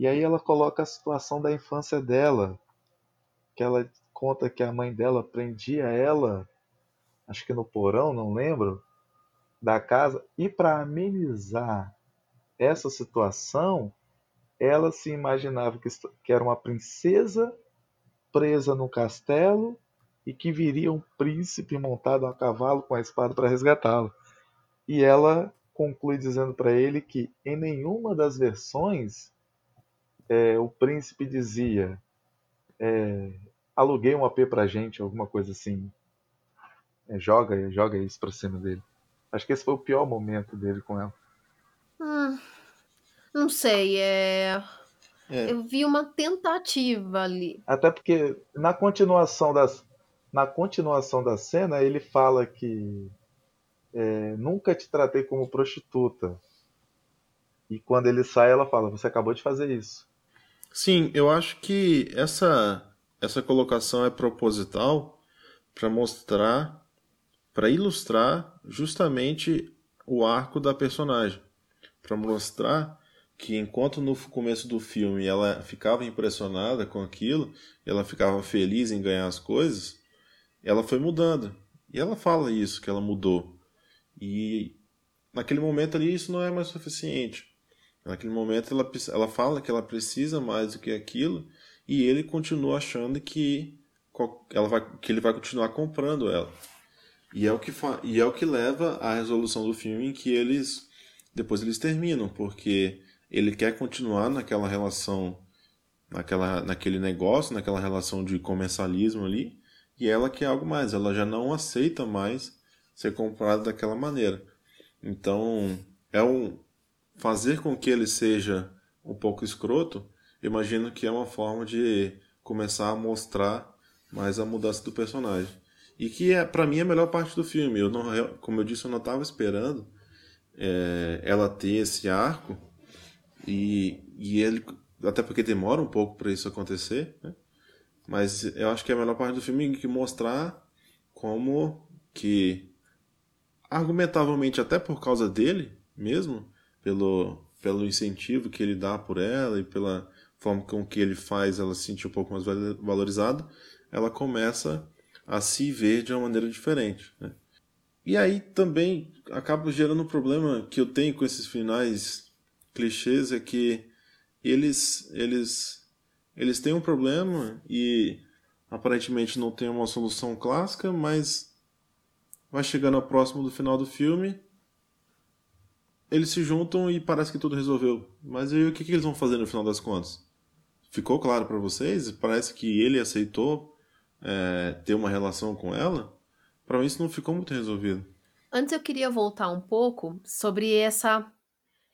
E aí ela coloca a situação da infância dela, que ela conta que a mãe dela prendia ela, acho que no porão, não lembro, da casa. E para amenizar essa situação, ela se imaginava que, que era uma princesa presa no castelo e que viria um príncipe montado a cavalo com a espada para resgatá-lo. E ela conclui dizendo para ele que em nenhuma das versões é, o príncipe dizia é, aluguei um AP pra gente, alguma coisa assim. É, joga, joga isso pra cima dele. Acho que esse foi o pior momento dele com ela. Hum, não sei, é... é. Eu vi uma tentativa ali. Até porque na continuação das, na continuação da cena, ele fala que é, nunca te tratei como prostituta. E quando ele sai, ela fala: Você acabou de fazer isso. Sim, eu acho que essa, essa colocação é proposital para mostrar, para ilustrar justamente o arco da personagem. Para mostrar que enquanto no começo do filme ela ficava impressionada com aquilo, ela ficava feliz em ganhar as coisas, ela foi mudando. E ela fala isso, que ela mudou. E naquele momento ali isso não é mais suficiente. Naquele momento ela, ela fala que ela precisa mais do que aquilo e ele continua achando que, ela vai, que ele vai continuar comprando ela. E é, o que e é o que leva à resolução do filme em que eles depois eles terminam, porque ele quer continuar naquela relação, naquela, naquele negócio, naquela relação de comercialismo ali, e ela quer algo mais, ela já não aceita mais ser comprada daquela maneira. Então, é um fazer com que ele seja um pouco escroto, imagino que é uma forma de começar a mostrar mais a mudança do personagem. E que é, para mim, é a melhor parte do filme. Eu não, como eu disse, eu não estava esperando é, ela ter esse arco e, e ele até porque demora um pouco para isso acontecer, né? Mas eu acho que é a melhor parte do filme que mostrar como que argumentavelmente até por causa dele mesmo, pelo pelo incentivo que ele dá por ela e pela forma com que ele faz ela se sentir um pouco mais valorizada, ela começa a se ver de uma maneira diferente. Né? E aí também acaba gerando um problema que eu tenho com esses finais clichês é que eles eles eles têm um problema e aparentemente não tem uma solução clássica, mas vai chegando a próximo do final do filme, eles se juntam e parece que tudo resolveu. Mas aí o que, que eles vão fazer no final das contas? Ficou claro para vocês? Parece que ele aceitou é, ter uma relação com ela? Para mim isso não ficou muito resolvido. Antes eu queria voltar um pouco sobre essa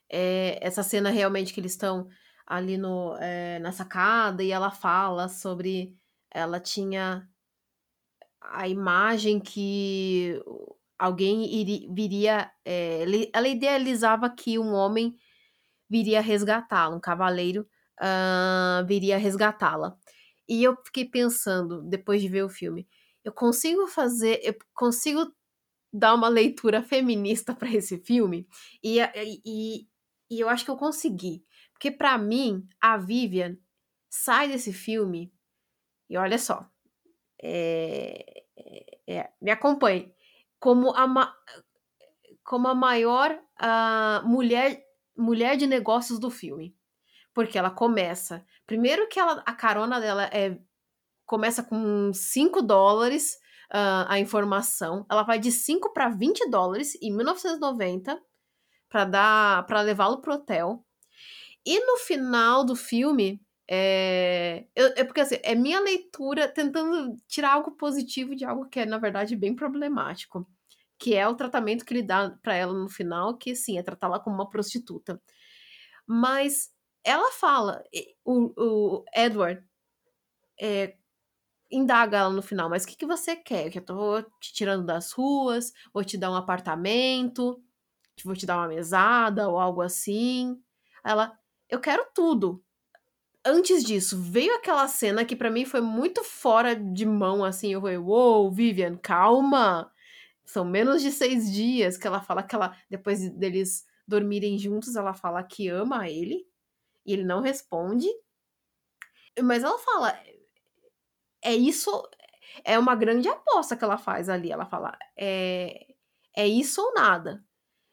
é, essa cena realmente que eles estão ali no, é, na sacada e ela fala sobre. Ela tinha a imagem que alguém iria, viria. É, ela idealizava que um homem viria resgatá-la, um cavaleiro uh, viria resgatá-la. E eu fiquei pensando, depois de ver o filme, eu consigo fazer, eu consigo dar uma leitura feminista para esse filme? E, e, e eu acho que eu consegui. Porque para mim, a Vivian sai desse filme e olha só, é, é, me acompanhe, como a, como a maior uh, mulher, mulher de negócios do filme. Porque ela começa. Primeiro que ela, a carona dela é começa com 5 dólares uh, a informação. Ela vai de 5 para 20 dólares em 1990 para dar para levá-lo pro hotel. E no final do filme, é, eu, é porque assim, é minha leitura tentando tirar algo positivo de algo que é, na verdade, bem problemático. Que é o tratamento que ele dá para ela no final, que sim, é tratá-la como uma prostituta. Mas ela fala, o, o Edward é, indaga ela no final, mas o que, que você quer? Que eu tô te tirando das ruas, vou te dar um apartamento, vou te dar uma mesada ou algo assim. Ela, eu quero tudo. Antes disso, veio aquela cena que para mim foi muito fora de mão, assim. Eu falei, uou, wow, Vivian, calma. São menos de seis dias que ela fala que ela, depois deles dormirem juntos, ela fala que ama ele. E ele não responde. Mas ela fala, é isso, é uma grande aposta que ela faz ali. Ela fala, é, é isso ou nada.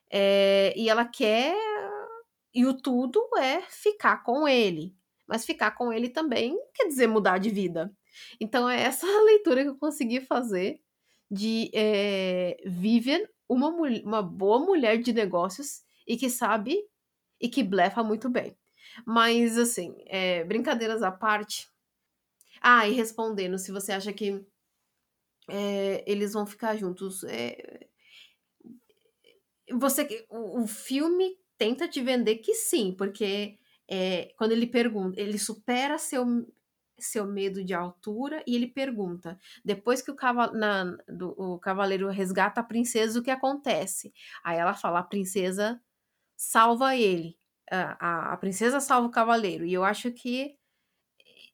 É, e ela quer. E o tudo é ficar com ele. Mas ficar com ele também quer dizer mudar de vida. Então é essa <laughs> leitura que eu consegui fazer de é, Vivian, uma, uma boa mulher de negócios e que sabe e que blefa muito bem. Mas, assim, é, brincadeiras à parte. Ah, e respondendo, se você acha que é, eles vão ficar juntos. É, você, o, o, filme tenta te vender que sim, porque é, quando ele pergunta, ele supera seu, seu medo de altura e ele pergunta: depois que o, caval, na, do, o cavaleiro resgata a princesa, o que acontece? Aí ela fala: a princesa salva ele. A, a, princesa salva o cavaleiro. E eu acho que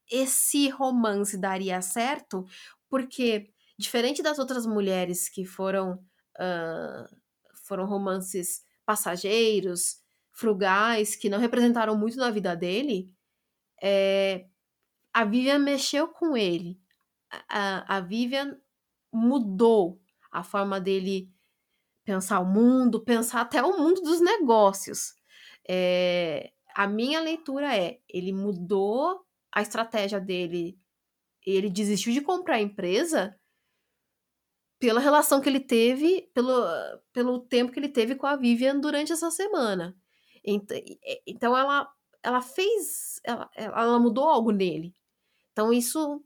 esse romance daria certo, porque diferente das outras mulheres que foram uh, foram romances passageiros, frugais, que não representaram muito na vida dele, é, a Vivian mexeu com ele. A, a Vivian mudou a forma dele pensar o mundo, pensar até o mundo dos negócios. É, a minha leitura é: ele mudou a estratégia dele. Ele desistiu de comprar a empresa pela relação que ele teve, pelo, pelo tempo que ele teve com a Vivian durante essa semana. Então ela, ela fez, ela, ela mudou algo nele. Então isso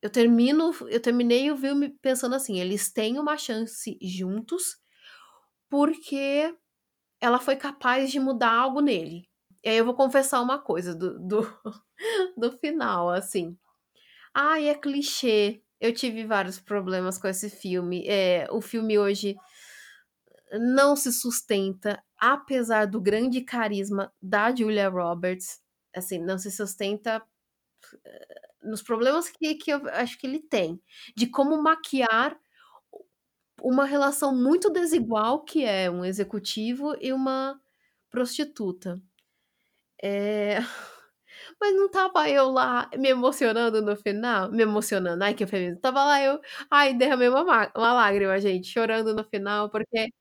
eu termino, eu terminei o filme pensando assim, eles têm uma chance juntos porque ela foi capaz de mudar algo nele. E aí eu vou confessar uma coisa do, do, <laughs> do final, assim. Ai, é clichê. Eu tive vários problemas com esse filme. É, o filme hoje não se sustenta, apesar do grande carisma da Julia Roberts. Assim, não se sustenta eh, nos problemas que, que eu acho que ele tem. De como maquiar uma relação muito desigual que é um executivo e uma prostituta. É... <laughs> Mas não tava eu lá me emocionando no final? Me emocionando, ai que feliz. Tava lá eu, ai, derramei uma, uma lágrima, gente, chorando no final, porque.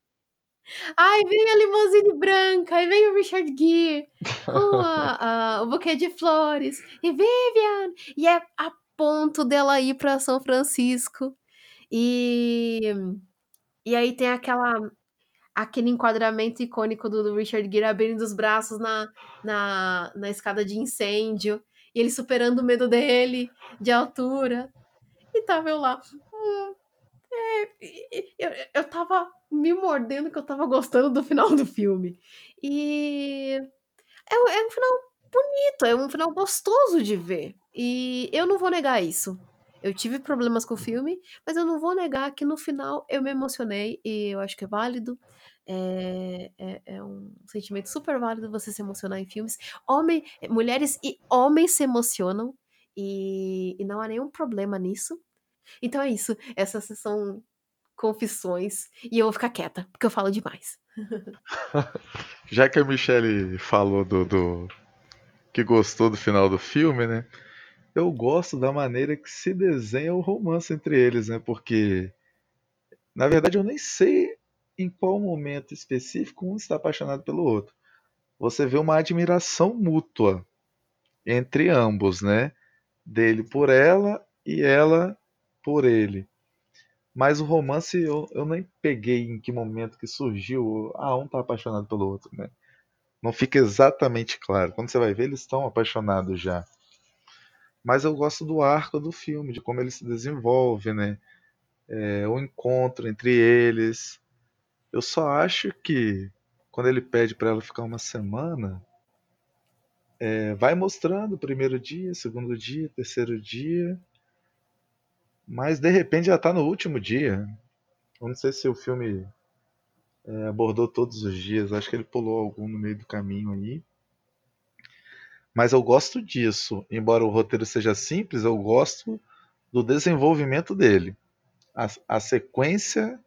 Ai, vem a limousine branca, aí vem o Richard Gere com o buquê de flores, e Vivian, e é a ponto dela ir para São Francisco. E, e aí tem aquela aquele enquadramento icônico do, do Richard Gere abrindo os braços na, na, na escada de incêndio, e ele superando o medo dele de altura. E tava eu lá. Hum, é, eu, eu tava me mordendo que eu tava gostando do final do filme. E é, é um final bonito, é um final gostoso de ver. E eu não vou negar isso. Eu tive problemas com o filme, mas eu não vou negar que no final eu me emocionei e eu acho que é válido. É, é, é, um sentimento super válido você se emocionar em filmes. Homem, mulheres e homens se emocionam e, e não há nenhum problema nisso. Então é isso. Essas são confissões e eu vou ficar quieta porque eu falo demais. <laughs> Já que a Michelle falou do, do que gostou do final do filme, né? Eu gosto da maneira que se desenha o romance entre eles, né? Porque na verdade eu nem sei em qual momento específico um está apaixonado pelo outro. Você vê uma admiração mútua entre ambos, né? Dele por ela e ela por ele. Mas o romance eu, eu nem peguei em que momento que surgiu. Ah, um tá apaixonado pelo outro, né? Não fica exatamente claro. Quando você vai ver, eles estão apaixonados já. Mas eu gosto do arco do filme, de como ele se desenvolve, né? É, o encontro entre eles. Eu só acho que quando ele pede para ela ficar uma semana, é, vai mostrando o primeiro dia, segundo dia, terceiro dia, mas de repente já está no último dia. Eu não sei se o filme é, abordou todos os dias, acho que ele pulou algum no meio do caminho aí. Mas eu gosto disso, embora o roteiro seja simples, eu gosto do desenvolvimento dele. A, a sequência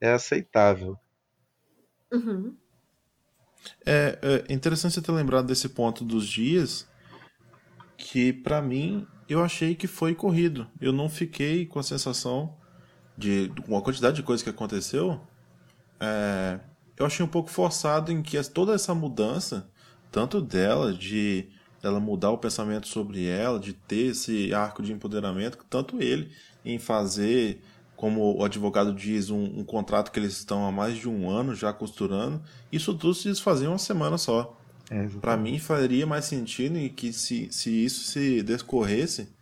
é aceitável. Uhum. É, é interessante você ter lembrado desse ponto dos dias, que para mim eu achei que foi corrido. Eu não fiquei com a sensação de uma quantidade de coisas que aconteceu. É, eu achei um pouco forçado em que toda essa mudança, tanto dela, de ela mudar o pensamento sobre ela, de ter esse arco de empoderamento, tanto ele em fazer como o advogado diz, um, um, contrato que eles estão há mais de um ano já costurando, isso tudo se desfazia em uma semana só. É, Para mim faria mais sentido em que se, se isso se descorresse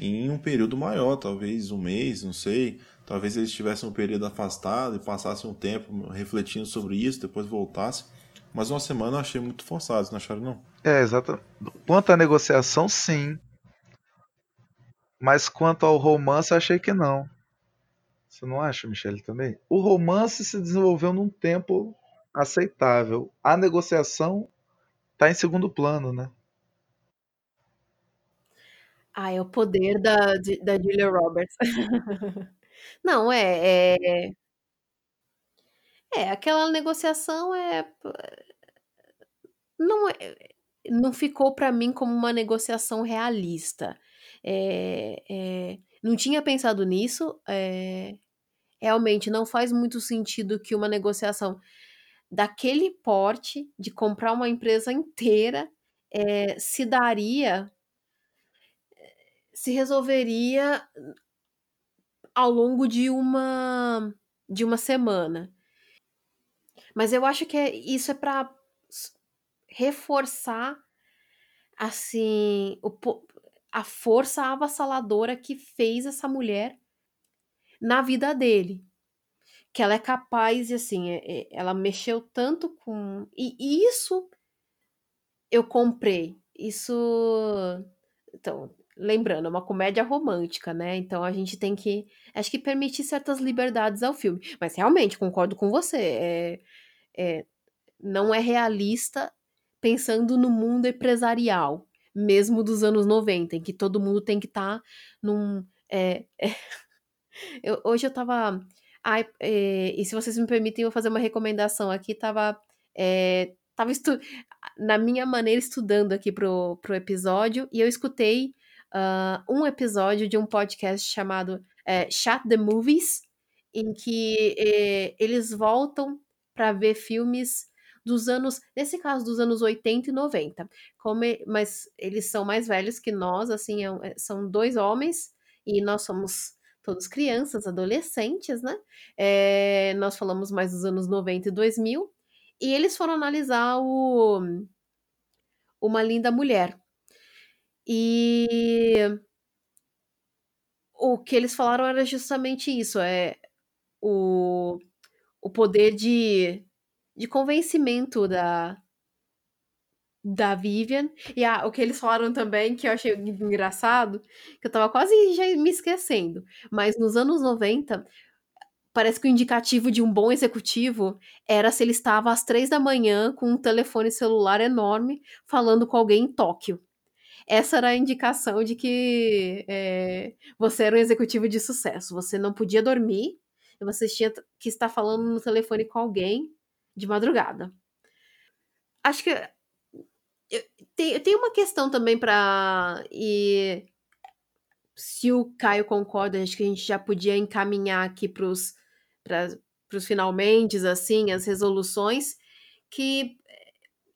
em um período maior, talvez um mês, não sei. Talvez eles tivessem um período afastado e passassem um tempo refletindo sobre isso, depois voltassem. Mas uma semana eu achei muito forçado, não acharam não? É, exato. Quanto à negociação, sim. Mas quanto ao romance, achei que não. Você não acha, Michele, também? O romance se desenvolveu num tempo aceitável. A negociação está em segundo plano, né? Ah, é o poder da, da Julia Roberts. <laughs> não, é, é. É, aquela negociação é. Não, é, não ficou para mim como uma negociação realista. É, é, não tinha pensado nisso. É, realmente não faz muito sentido que uma negociação daquele porte, de comprar uma empresa inteira, é, se daria, se resolveria ao longo de uma de uma semana. Mas eu acho que é, isso é para reforçar assim o, a força avassaladora que fez essa mulher na vida dele. Que ela é capaz, e assim, é, é, ela mexeu tanto com. E, e isso eu comprei. Isso. Então, lembrando, é uma comédia romântica, né? Então a gente tem que, acho que permitir certas liberdades ao filme. Mas realmente, concordo com você. É, é, não é realista pensando no mundo empresarial, mesmo dos anos 90, em que todo mundo tem que estar tá num. É, <laughs> é, eu, hoje eu tava. Ai, é, e se vocês me permitem, eu vou fazer uma recomendação aqui. Tava. É, tava estu na minha maneira estudando aqui pro, pro episódio e eu escutei uh, um episódio de um podcast chamado é, Chat the Movies, em que é, eles voltam para ver filmes dos anos, nesse caso, dos anos 80 e 90. Como, mas eles são mais velhos que nós, assim, é, são dois homens e nós somos todos crianças, adolescentes, né? É, nós falamos mais dos anos 90 e 2000, e eles foram analisar o Uma Linda Mulher. E o que eles falaram era justamente isso, é o, o poder de, de convencimento da, da Vivian. E ah, o que eles falaram também, que eu achei engraçado, que eu tava quase já me esquecendo. Mas nos anos 90, parece que o indicativo de um bom executivo era se ele estava às três da manhã com um telefone celular enorme falando com alguém em Tóquio. Essa era a indicação de que é, você era um executivo de sucesso. Você não podia dormir e você tinha que estar falando no telefone com alguém de madrugada. Acho que eu, tem, tem uma questão também para e se o Caio concorda, acho que a gente já podia encaminhar aqui para os finalmente, assim, as resoluções, que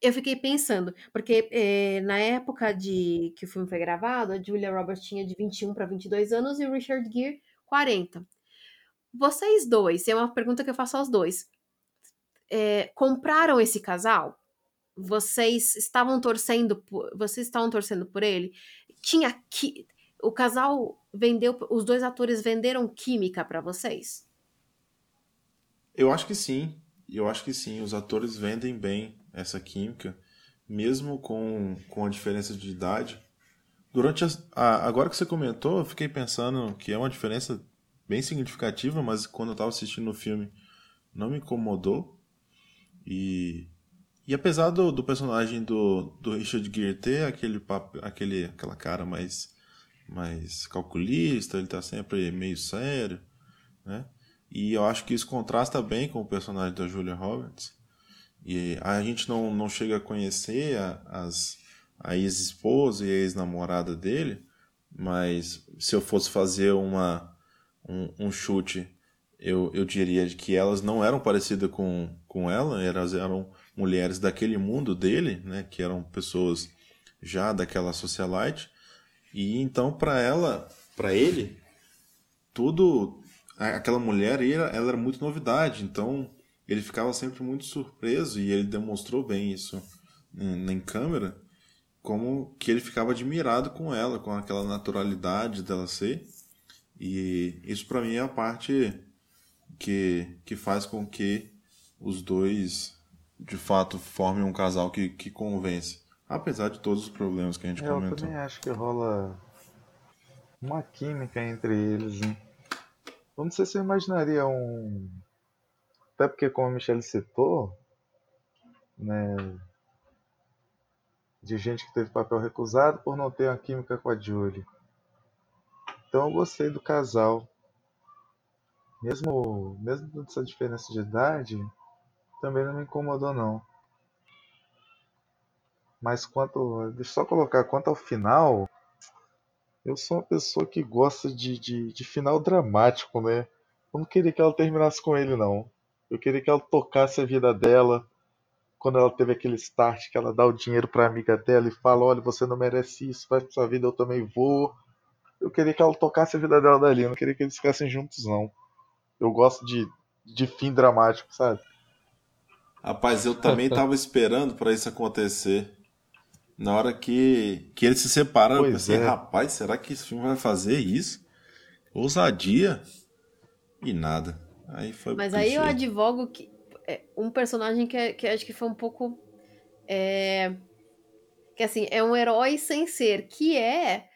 eu fiquei pensando, porque é, na época de que o filme foi gravado, a Julia Roberts tinha de 21 para 22 anos e o Richard Gere 40. Vocês dois, é uma pergunta que eu faço aos dois. É, compraram esse casal? Vocês estavam torcendo por, vocês estavam torcendo por ele? Tinha que o casal vendeu, os dois atores venderam química para vocês? Eu acho que sim. Eu acho que sim. Os atores vendem bem essa química, mesmo com, com a diferença de idade. Durante a, a, agora que você comentou, eu fiquei pensando que é uma diferença bem significativa, mas quando eu estava assistindo o filme não me incomodou. E, e apesar do, do personagem do, do Richard Gere ter aquele, aquele, aquela cara mais, mais calculista, ele está sempre meio sério, né? E eu acho que isso contrasta bem com o personagem da Julia Roberts. E a gente não, não chega a conhecer a, as, a ex-esposa e a ex-namorada dele, mas se eu fosse fazer uma, um, um chute, eu, eu diria que elas não eram parecidas com, com ela, elas eram mulheres daquele mundo dele, né, que eram pessoas já daquela socialite, e então para ela, para ele, tudo aquela mulher ela era muito novidade, então ele ficava sempre muito surpreso e ele demonstrou bem isso em, em câmera, como que ele ficava admirado com ela, com aquela naturalidade dela ser. E isso para mim é a parte que, que faz com que os dois de fato formem um casal que, que convence. Apesar de todos os problemas que a gente é, comentou. Eu também acho que rola uma química entre eles, hein? Eu não sei se eu imaginaria um. Até porque, como a Michelle citou, né? De gente que teve papel recusado por não ter uma química com a Julie. Então eu gostei do casal. Mesmo, mesmo com essa diferença de idade, também não me incomodou não. Mas quanto. Deixa eu só colocar quanto ao final. Eu sou uma pessoa que gosta de, de, de final dramático, né? Eu não queria que ela terminasse com ele, não. Eu queria que ela tocasse a vida dela. Quando ela teve aquele start, que ela dá o dinheiro pra amiga dela e fala: Olha, você não merece isso, vai pra sua vida, eu também vou. Eu queria que ela tocasse a vida dela dali. Eu não queria que eles ficassem juntos, não. Eu gosto de, de fim dramático, sabe? Rapaz, eu também <laughs> tava esperando para isso acontecer. Na hora que, que eles se separaram, pois eu pensei, é. rapaz, será que esse filme vai fazer isso? Ousadia e nada. Aí foi Mas aí eu advogo que é, um personagem que, é, que acho que foi um pouco. É, que assim, é um herói sem ser, que é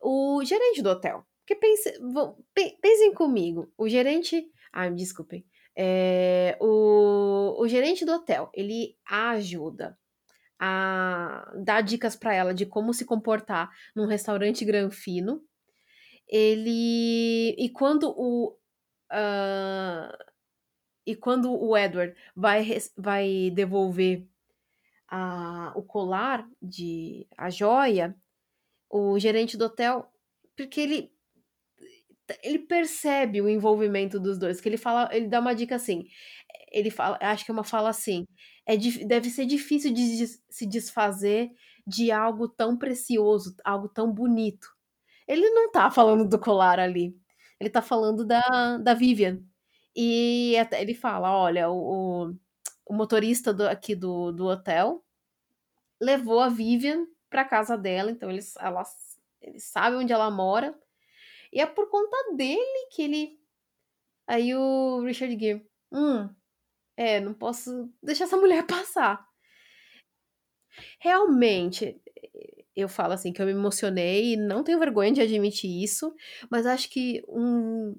o gerente do hotel. Porque pense, vão, pensem comigo, o gerente. Ah, desculpem. É, o, o gerente do hotel, ele ajuda a dar dicas para ela de como se comportar num restaurante granfino. Ele e quando o uh, e quando o Edward vai, vai devolver a, o colar de a joia, o gerente do hotel, porque ele ele percebe o envolvimento dos dois, que ele fala, ele dá uma dica assim, ele fala, acho que é uma fala assim, é, deve ser difícil de se desfazer de algo tão precioso, algo tão bonito. Ele não tá falando do colar ali, ele tá falando da, da Vivian. E até ele fala, olha, o, o motorista do, aqui do, do hotel levou a Vivian para casa dela, então eles, ela, ele sabe onde ela mora, e é por conta dele que ele. Aí o Richard Gere, hum, é, não posso deixar essa <laughs> mulher passar. Realmente, eu falo assim que eu me emocionei não tenho vergonha de admitir isso, mas acho que um,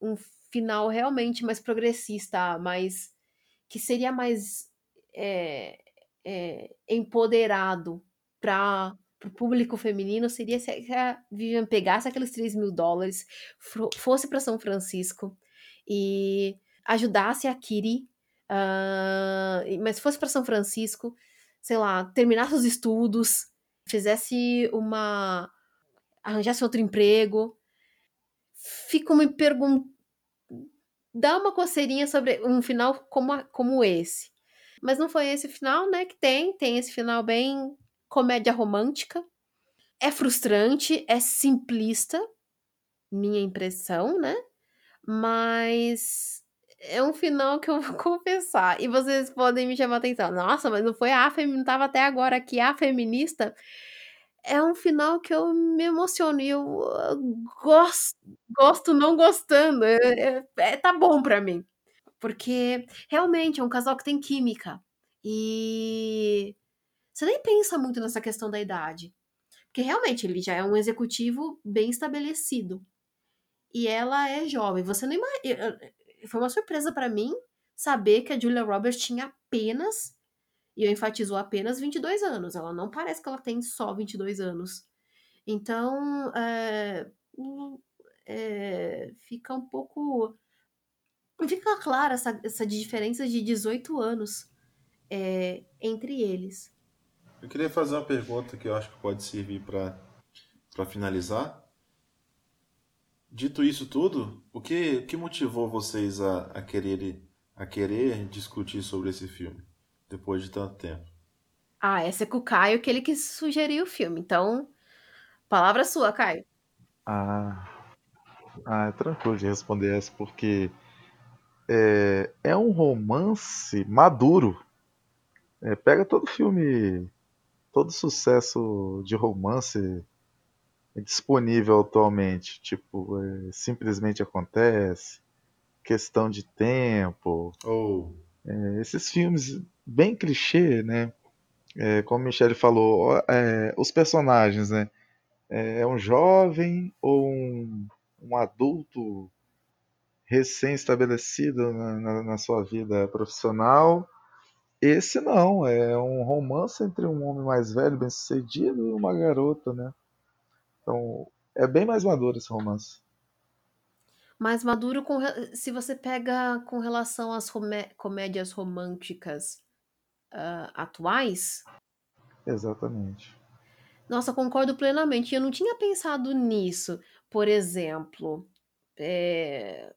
um final realmente mais progressista, mais que seria mais é, é, empoderado para o público feminino seria se a Vivian pegasse aqueles 3 mil dólares, fosse para São Francisco e ajudasse a Kiri Uh, mas fosse para São Francisco, sei lá, terminasse os estudos, fizesse uma. arranjasse outro emprego. Fico me perguntando. Dá uma coceirinha sobre um final como, como esse. Mas não foi esse final, né? Que tem, tem esse final bem comédia romântica. É frustrante, é simplista, minha impressão, né? Mas é um final que eu vou <laughs> confessar. E vocês podem me chamar a atenção. Nossa, mas não foi a feminista, não tava até agora aqui a feminista. É um final que eu me emociono e eu, eu gosto, gosto não gostando. É, é, é, tá bom pra mim. Porque realmente é um casal que tem química. E você nem pensa muito nessa questão da idade. Porque realmente ele já é um executivo bem estabelecido. E ela é jovem. Você não imagina. Foi uma surpresa para mim saber que a Julia Roberts tinha apenas, e eu enfatizo apenas 22 anos. Ela não parece que ela tem só 22 anos. Então, é, é, fica um pouco. Fica clara essa, essa diferença de 18 anos é, entre eles. Eu queria fazer uma pergunta que eu acho que pode servir para finalizar. Dito isso tudo, o que, o que motivou vocês a, a, querer, a querer discutir sobre esse filme depois de tanto tempo? Ah, essa é com o Caio que ele quis sugerir o filme. Então, palavra sua, Caio. Ah, ah é tranquilo de responder essa, porque é, é um romance maduro. É, pega todo filme, todo sucesso de romance disponível atualmente. Tipo, é, simplesmente acontece, questão de tempo. Oh. É, esses filmes bem clichê, né? É, como Michele falou, é, os personagens, né? É, é um jovem ou um, um adulto recém-estabelecido na, na, na, sua vida profissional. Esse não, é um romance entre um homem mais velho, bem-sucedido, e uma garota, né? Então, é bem mais maduro esse romance. Mais maduro com, se você pega com relação às comédias românticas uh, atuais. Exatamente. Nossa, concordo plenamente. Eu não tinha pensado nisso. Por exemplo, é...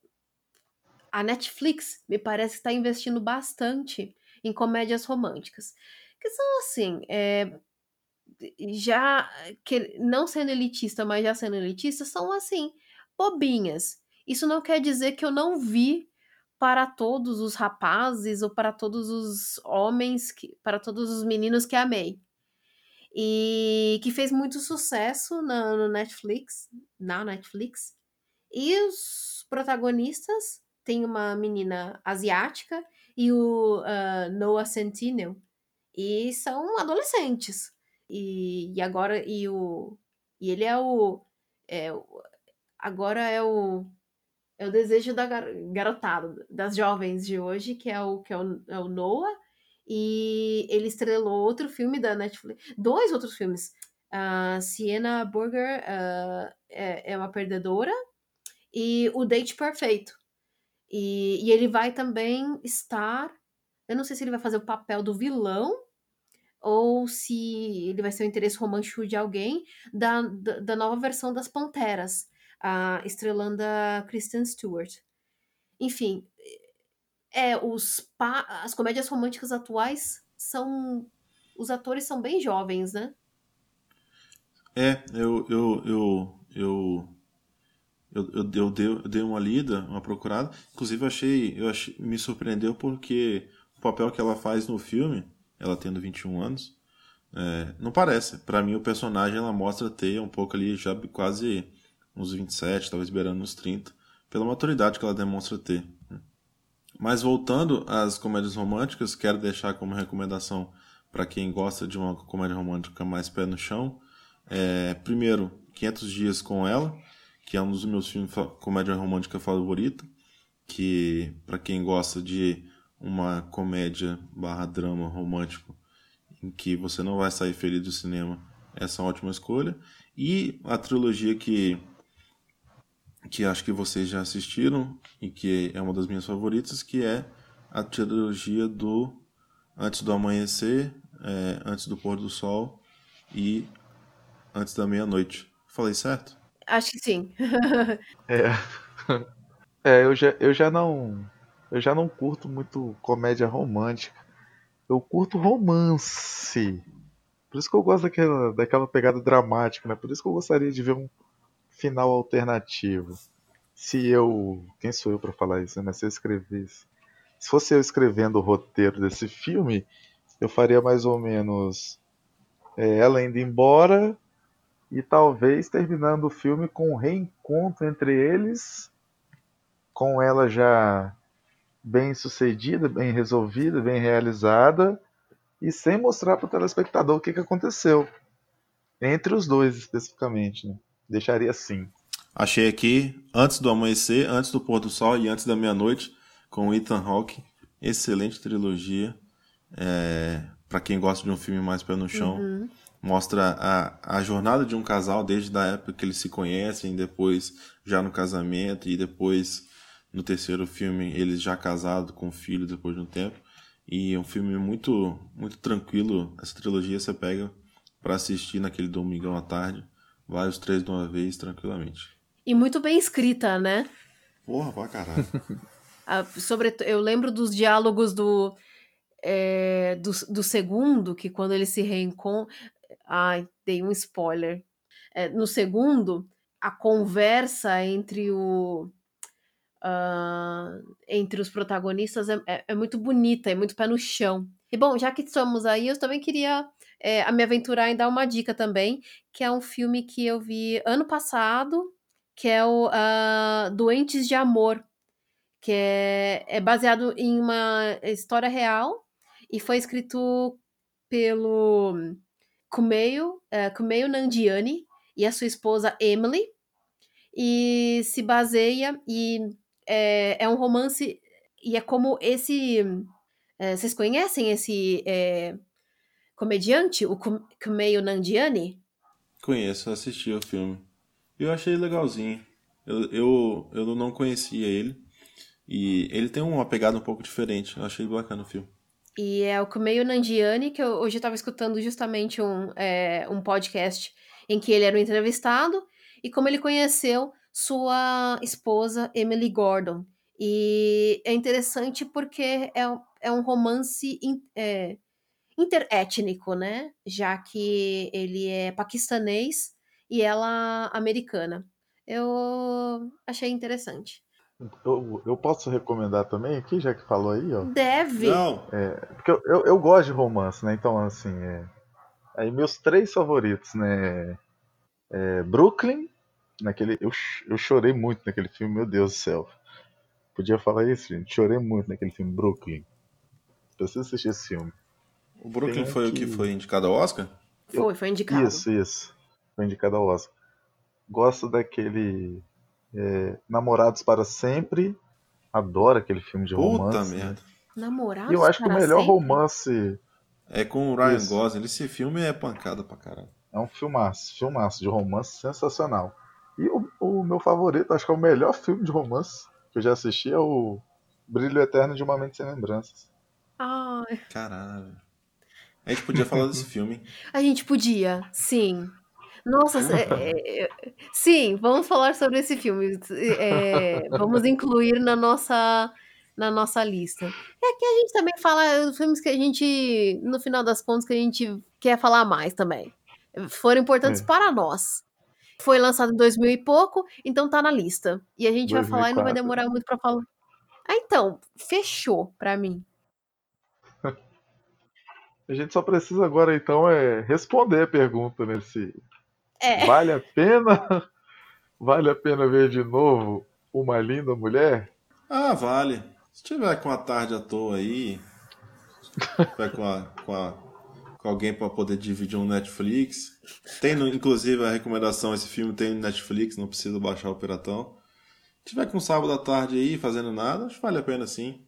a Netflix me parece que está investindo bastante em comédias românticas. Que são assim, é já que não sendo elitista, mas já sendo elitista, são assim, bobinhas. Isso não quer dizer que eu não vi para todos os rapazes ou para todos os homens, que, para todos os meninos que amei. E que fez muito sucesso na, no Netflix, na Netflix. E os protagonistas tem uma menina asiática e o uh, Noah Centineo. E são adolescentes. E, e agora, e o. E ele é o. É, agora é o. É o desejo da gar, garotada, das jovens de hoje, que é o, que é o, é o Noah. E ele estrelou outro filme da Netflix. Dois outros filmes. Uh, Sienna Burger uh, é, é uma perdedora. E o Date Perfeito. E, e ele vai também estar. Eu não sei se ele vai fazer o papel do vilão ou se ele vai ser o interesse romântico de alguém da, da, da nova versão das Panteras, a estrelando a Kristen Stewart. Enfim, é os as comédias românticas atuais são os atores são bem jovens, né? É, eu eu eu eu eu, eu, eu, dei, eu dei uma lida, uma procurada. Inclusive, achei, eu achei, me surpreendeu porque o papel que ela faz no filme ela tendo 21 anos. É, não parece. Para mim, o personagem ela mostra ter um pouco ali, já quase uns 27, talvez beirando uns 30, pela maturidade que ela demonstra ter. Mas voltando às comédias românticas, quero deixar como recomendação para quem gosta de uma comédia romântica mais pé no chão. É, primeiro, 500 Dias com Ela, que é um dos meus filmes comédia romântica favorita, que para quem gosta de uma comédia barra drama romântico em que você não vai sair feliz do cinema, essa é uma ótima escolha. E a trilogia que, que acho que vocês já assistiram e que é uma das minhas favoritas, que é a trilogia do Antes do Amanhecer, é, Antes do Pôr do Sol e Antes da Meia-Noite. Falei certo? Acho que sim. é. <laughs> é, eu já, eu já não eu já não curto muito comédia romântica. eu curto romance. Por isso que eu gosto daquela, daquela pegada dramática, né? Por isso que eu gostaria de ver um final alternativo. Se eu. Quem sou eu para falar isso, né? Se eu escrevesse. Se fosse eu escrevendo o roteiro desse filme, eu faria mais ou menos é, ela indo embora e talvez terminando o filme com um reencontro entre eles, com ela já bem sucedida, bem resolvida, bem realizada e sem mostrar para o telespectador o que, que aconteceu entre os dois especificamente. Né? Deixaria assim. Achei aqui antes do amanhecer, antes do pôr do sol e antes da meia-noite com Ethan Hawke. Excelente trilogia. É, para quem gosta de um filme mais pé no chão. Uhum. Mostra a, a jornada de um casal desde a época que eles se conhecem, depois já no casamento e depois no terceiro filme eles já casados com filho depois de um tempo. E é um filme muito muito tranquilo. Essa trilogia você pega para assistir naquele domingão à tarde, vai os três de uma vez tranquilamente. E muito bem escrita, né? Porra, pra caralho. <laughs> Ah, sobre, eu lembro dos diálogos do, é, do, do segundo, que quando ele se reencontra. Ai, dei um spoiler. É, no segundo, a conversa entre o. Uh, entre os protagonistas é, é, é, muito bonita, é muito pé no chão. E bom, já que estamos aí, eu também queria é, me aventurar em dar uma dica também, que é um filme que eu vi ano passado, que é o uh, Doentes de Amor, que é, é baseado em uma história real e foi escrito pelo Kumail, uh, Kumail Nandiani e a sua esposa Emily e se baseia e é, é um romance e é como esse é, vocês conhecem esse é, comediante, o Kumail Nandiani? Conheço, assisti o filme. Eu achei legalzinho. Eu, eu, eu não conhecia ele. E ele tem uma pegada um pouco diferente. Eu achei bacana o filme. E é o Kumeio Nandiani, que eu, hoje eu estava escutando justamente um, é, um podcast em que ele era um entrevistado e como ele conheceu sua esposa Emily Gordon. E é interessante porque é, é um romance in, é, interétnico, né? Já que ele é paquistanês e ela americana. Eu achei interessante. Eu, eu posso recomendar também aqui, já que falou aí, ó. Deve. Não. É, porque eu, eu, eu, gosto de romance, né? Então, assim, é, aí meus três favoritos, né? É Brooklyn, naquele, eu, eu chorei muito naquele filme, meu Deus do céu. Podia falar isso, gente? Chorei muito naquele filme, Brooklyn. Preciso assistir esse filme. O Brooklyn Tem foi o que foi indicado ao Oscar? Foi, foi indicado. Isso, isso. Foi indicado ao Oscar. Gosto daquele é, Namorados para Sempre. Adoro aquele filme de Puta romance. merda. Namorados E eu acho que o melhor sempre? romance. É com o Ryan Isso. Gosling. Esse filme é pancada pra caralho. É um filmaço, filmaço de romance sensacional. E o, o meu favorito, acho que é o melhor filme de romance que eu já assisti, é o Brilho Eterno de Uma Mente Sem Lembranças. Ai, Caralho. A gente podia falar desse filme. hein? a gente podia, sim. Nossa, é- é- é- sim, vamos falar sobre esse filme. É, vamos incluir na nossa, na nossa lista. É que a gente também fala os filmes que a gente, no final das contas, que a gente quer falar mais também. Foram importantes É. para nós. Foi lançado em 2000 e pouco, então tá na lista. E a gente vai falar e não vai 2004. demorar muito pra falar. Ah, então, fechou pra mim. <laughs> A gente só precisa agora, então, é responder a pergunta, né? É. vale a pena? <laughs> Vale a pena ver de novo uma linda mulher? Ah, vale. Se tiver com a tarde à toa aí, tiver com, a, com, a, com alguém pra poder dividir um Netflix. Tem, no- inclusive, a recomendação: esse filme tem no Netflix, não precisa baixar o Piratão. Se tiver com sábado à tarde aí, fazendo nada, acho que vale a pena sim.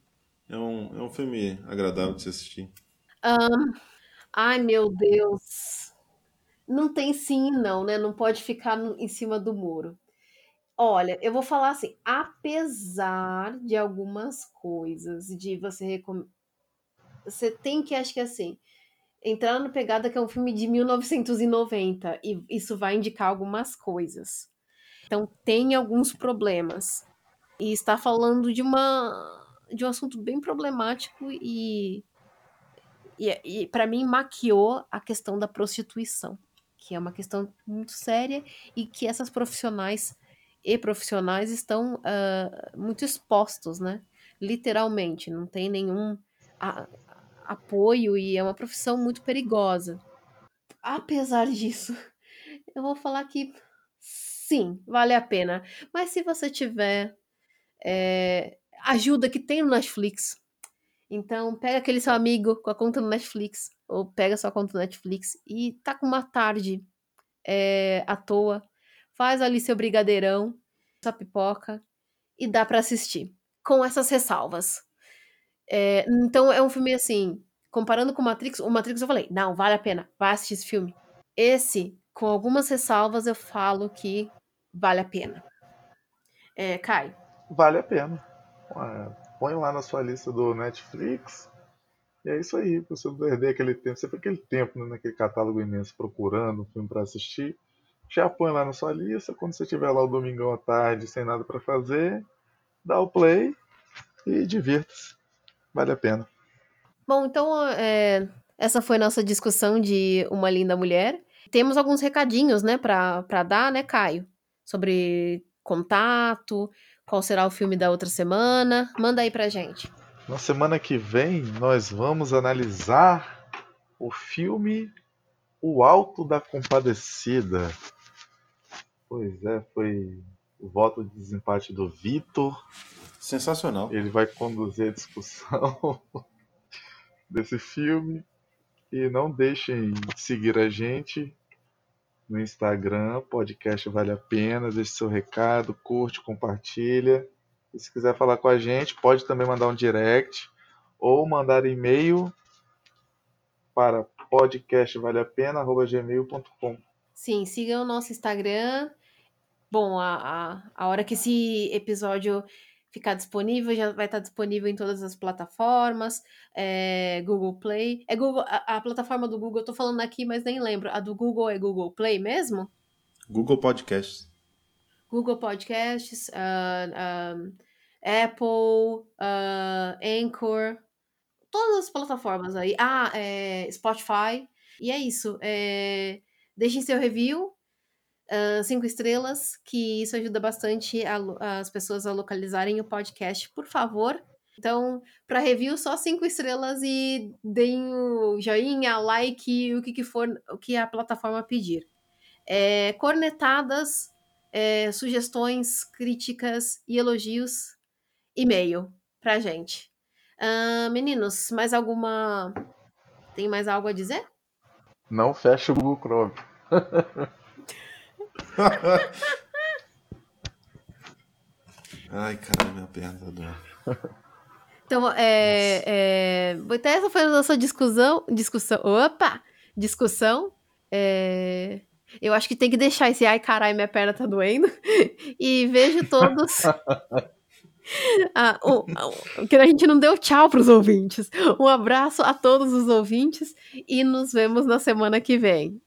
É um, é um filme agradável de se assistir. Ahn, ai, meu Deus. Não tem sim, não, né? Não pode ficar no- em cima do muro. Olha, eu vou falar assim, apesar de algumas coisas, de você recom... Você tem que, acho que assim, entrar no Pegada, que é um filme de 1990, e isso vai indicar algumas coisas. Então, tem alguns problemas. E está falando de uma de um assunto bem problemático e e, e para mim maquiou a questão da prostituição, que é uma questão muito séria e que essas profissionais e profissionais estão uh, muito expostos, né? Literalmente, não tem nenhum a, apoio e é uma profissão muito perigosa. Apesar disso, eu vou falar que sim, vale a pena. Mas se você tiver é, ajuda que tem no Netflix, então pega aquele seu amigo com a conta no Netflix, ou pega sua conta no Netflix e tá com uma tarde é, à toa, faz ali seu brigadeirão, sua pipoca e dá para assistir, com essas ressalvas. É, então é um filme assim, comparando com o Matrix, o Matrix eu falei, não, vale a pena, vai assistir esse filme. Esse, com algumas ressalvas, eu falo que vale a pena. É, Kai. Vale a pena. Põe lá na sua lista do Netflix. E é isso aí, pra você não perder aquele tempo. Você aquele tempo né, naquele catálogo imenso procurando um filme para assistir. Já põe lá na sua lista. Quando você tiver lá o domingão à tarde sem nada para fazer, dá o play e divirta-se. Vale a pena. Bom, então é, essa foi nossa discussão de Uma Linda Mulher. Temos alguns recadinhos, né, para dar, né, Caio? Sobre contato, qual será o filme da outra semana. Manda aí pra gente. Na semana que vem, nós vamos analisar o filme O Alto da Compadecida. Pois é, foi o voto de desempate do Vitor. Sensacional. Ele vai conduzir a discussão <laughs> desse filme. E não deixem de seguir a gente no Instagram, podcast vale a pena, deixe seu recado, curte, compartilha. E se quiser falar com a gente, pode também mandar um direct ou mandar e-mail para podcastvaleapena.gmail.com Sim, sigam o nosso Instagram. Bom, a, a, a hora que esse episódio ficar disponível, já vai estar disponível em todas as plataformas, é, Google Play. É Google, a, a, plataforma do Google, eu tô falando aqui, mas nem lembro. A do Google é Google Play mesmo? Google Podcasts. Google Podcasts, uh, um, Apple, uh, Anchor, todas as plataformas aí. Ah, é, Spotify. E é isso. É, deixem seu review, cinco estrelas, que isso ajuda bastante a, as pessoas a localizarem o podcast, por favor. Então, para review, só cinco estrelas e deem o joinha, like, o que, que for, o que a plataforma pedir. É, cornetadas, é, sugestões, críticas e elogios, e-mail pra gente. Uh, meninos, mais alguma. Tem mais algo a dizer? Não fecha o Google Chrome. <laughs> <laughs> Ai, caralho, minha perna tá doendo. Então, é, é, então essa foi a nossa discussão, discussão, opa, discussão, é, eu acho que tem que deixar esse ai caralho, minha perna tá doendo, <laughs> e vejo todos, <laughs> ah, o, que a gente não deu tchau pros ouvintes, um abraço a todos os ouvintes e nos vemos na semana que vem.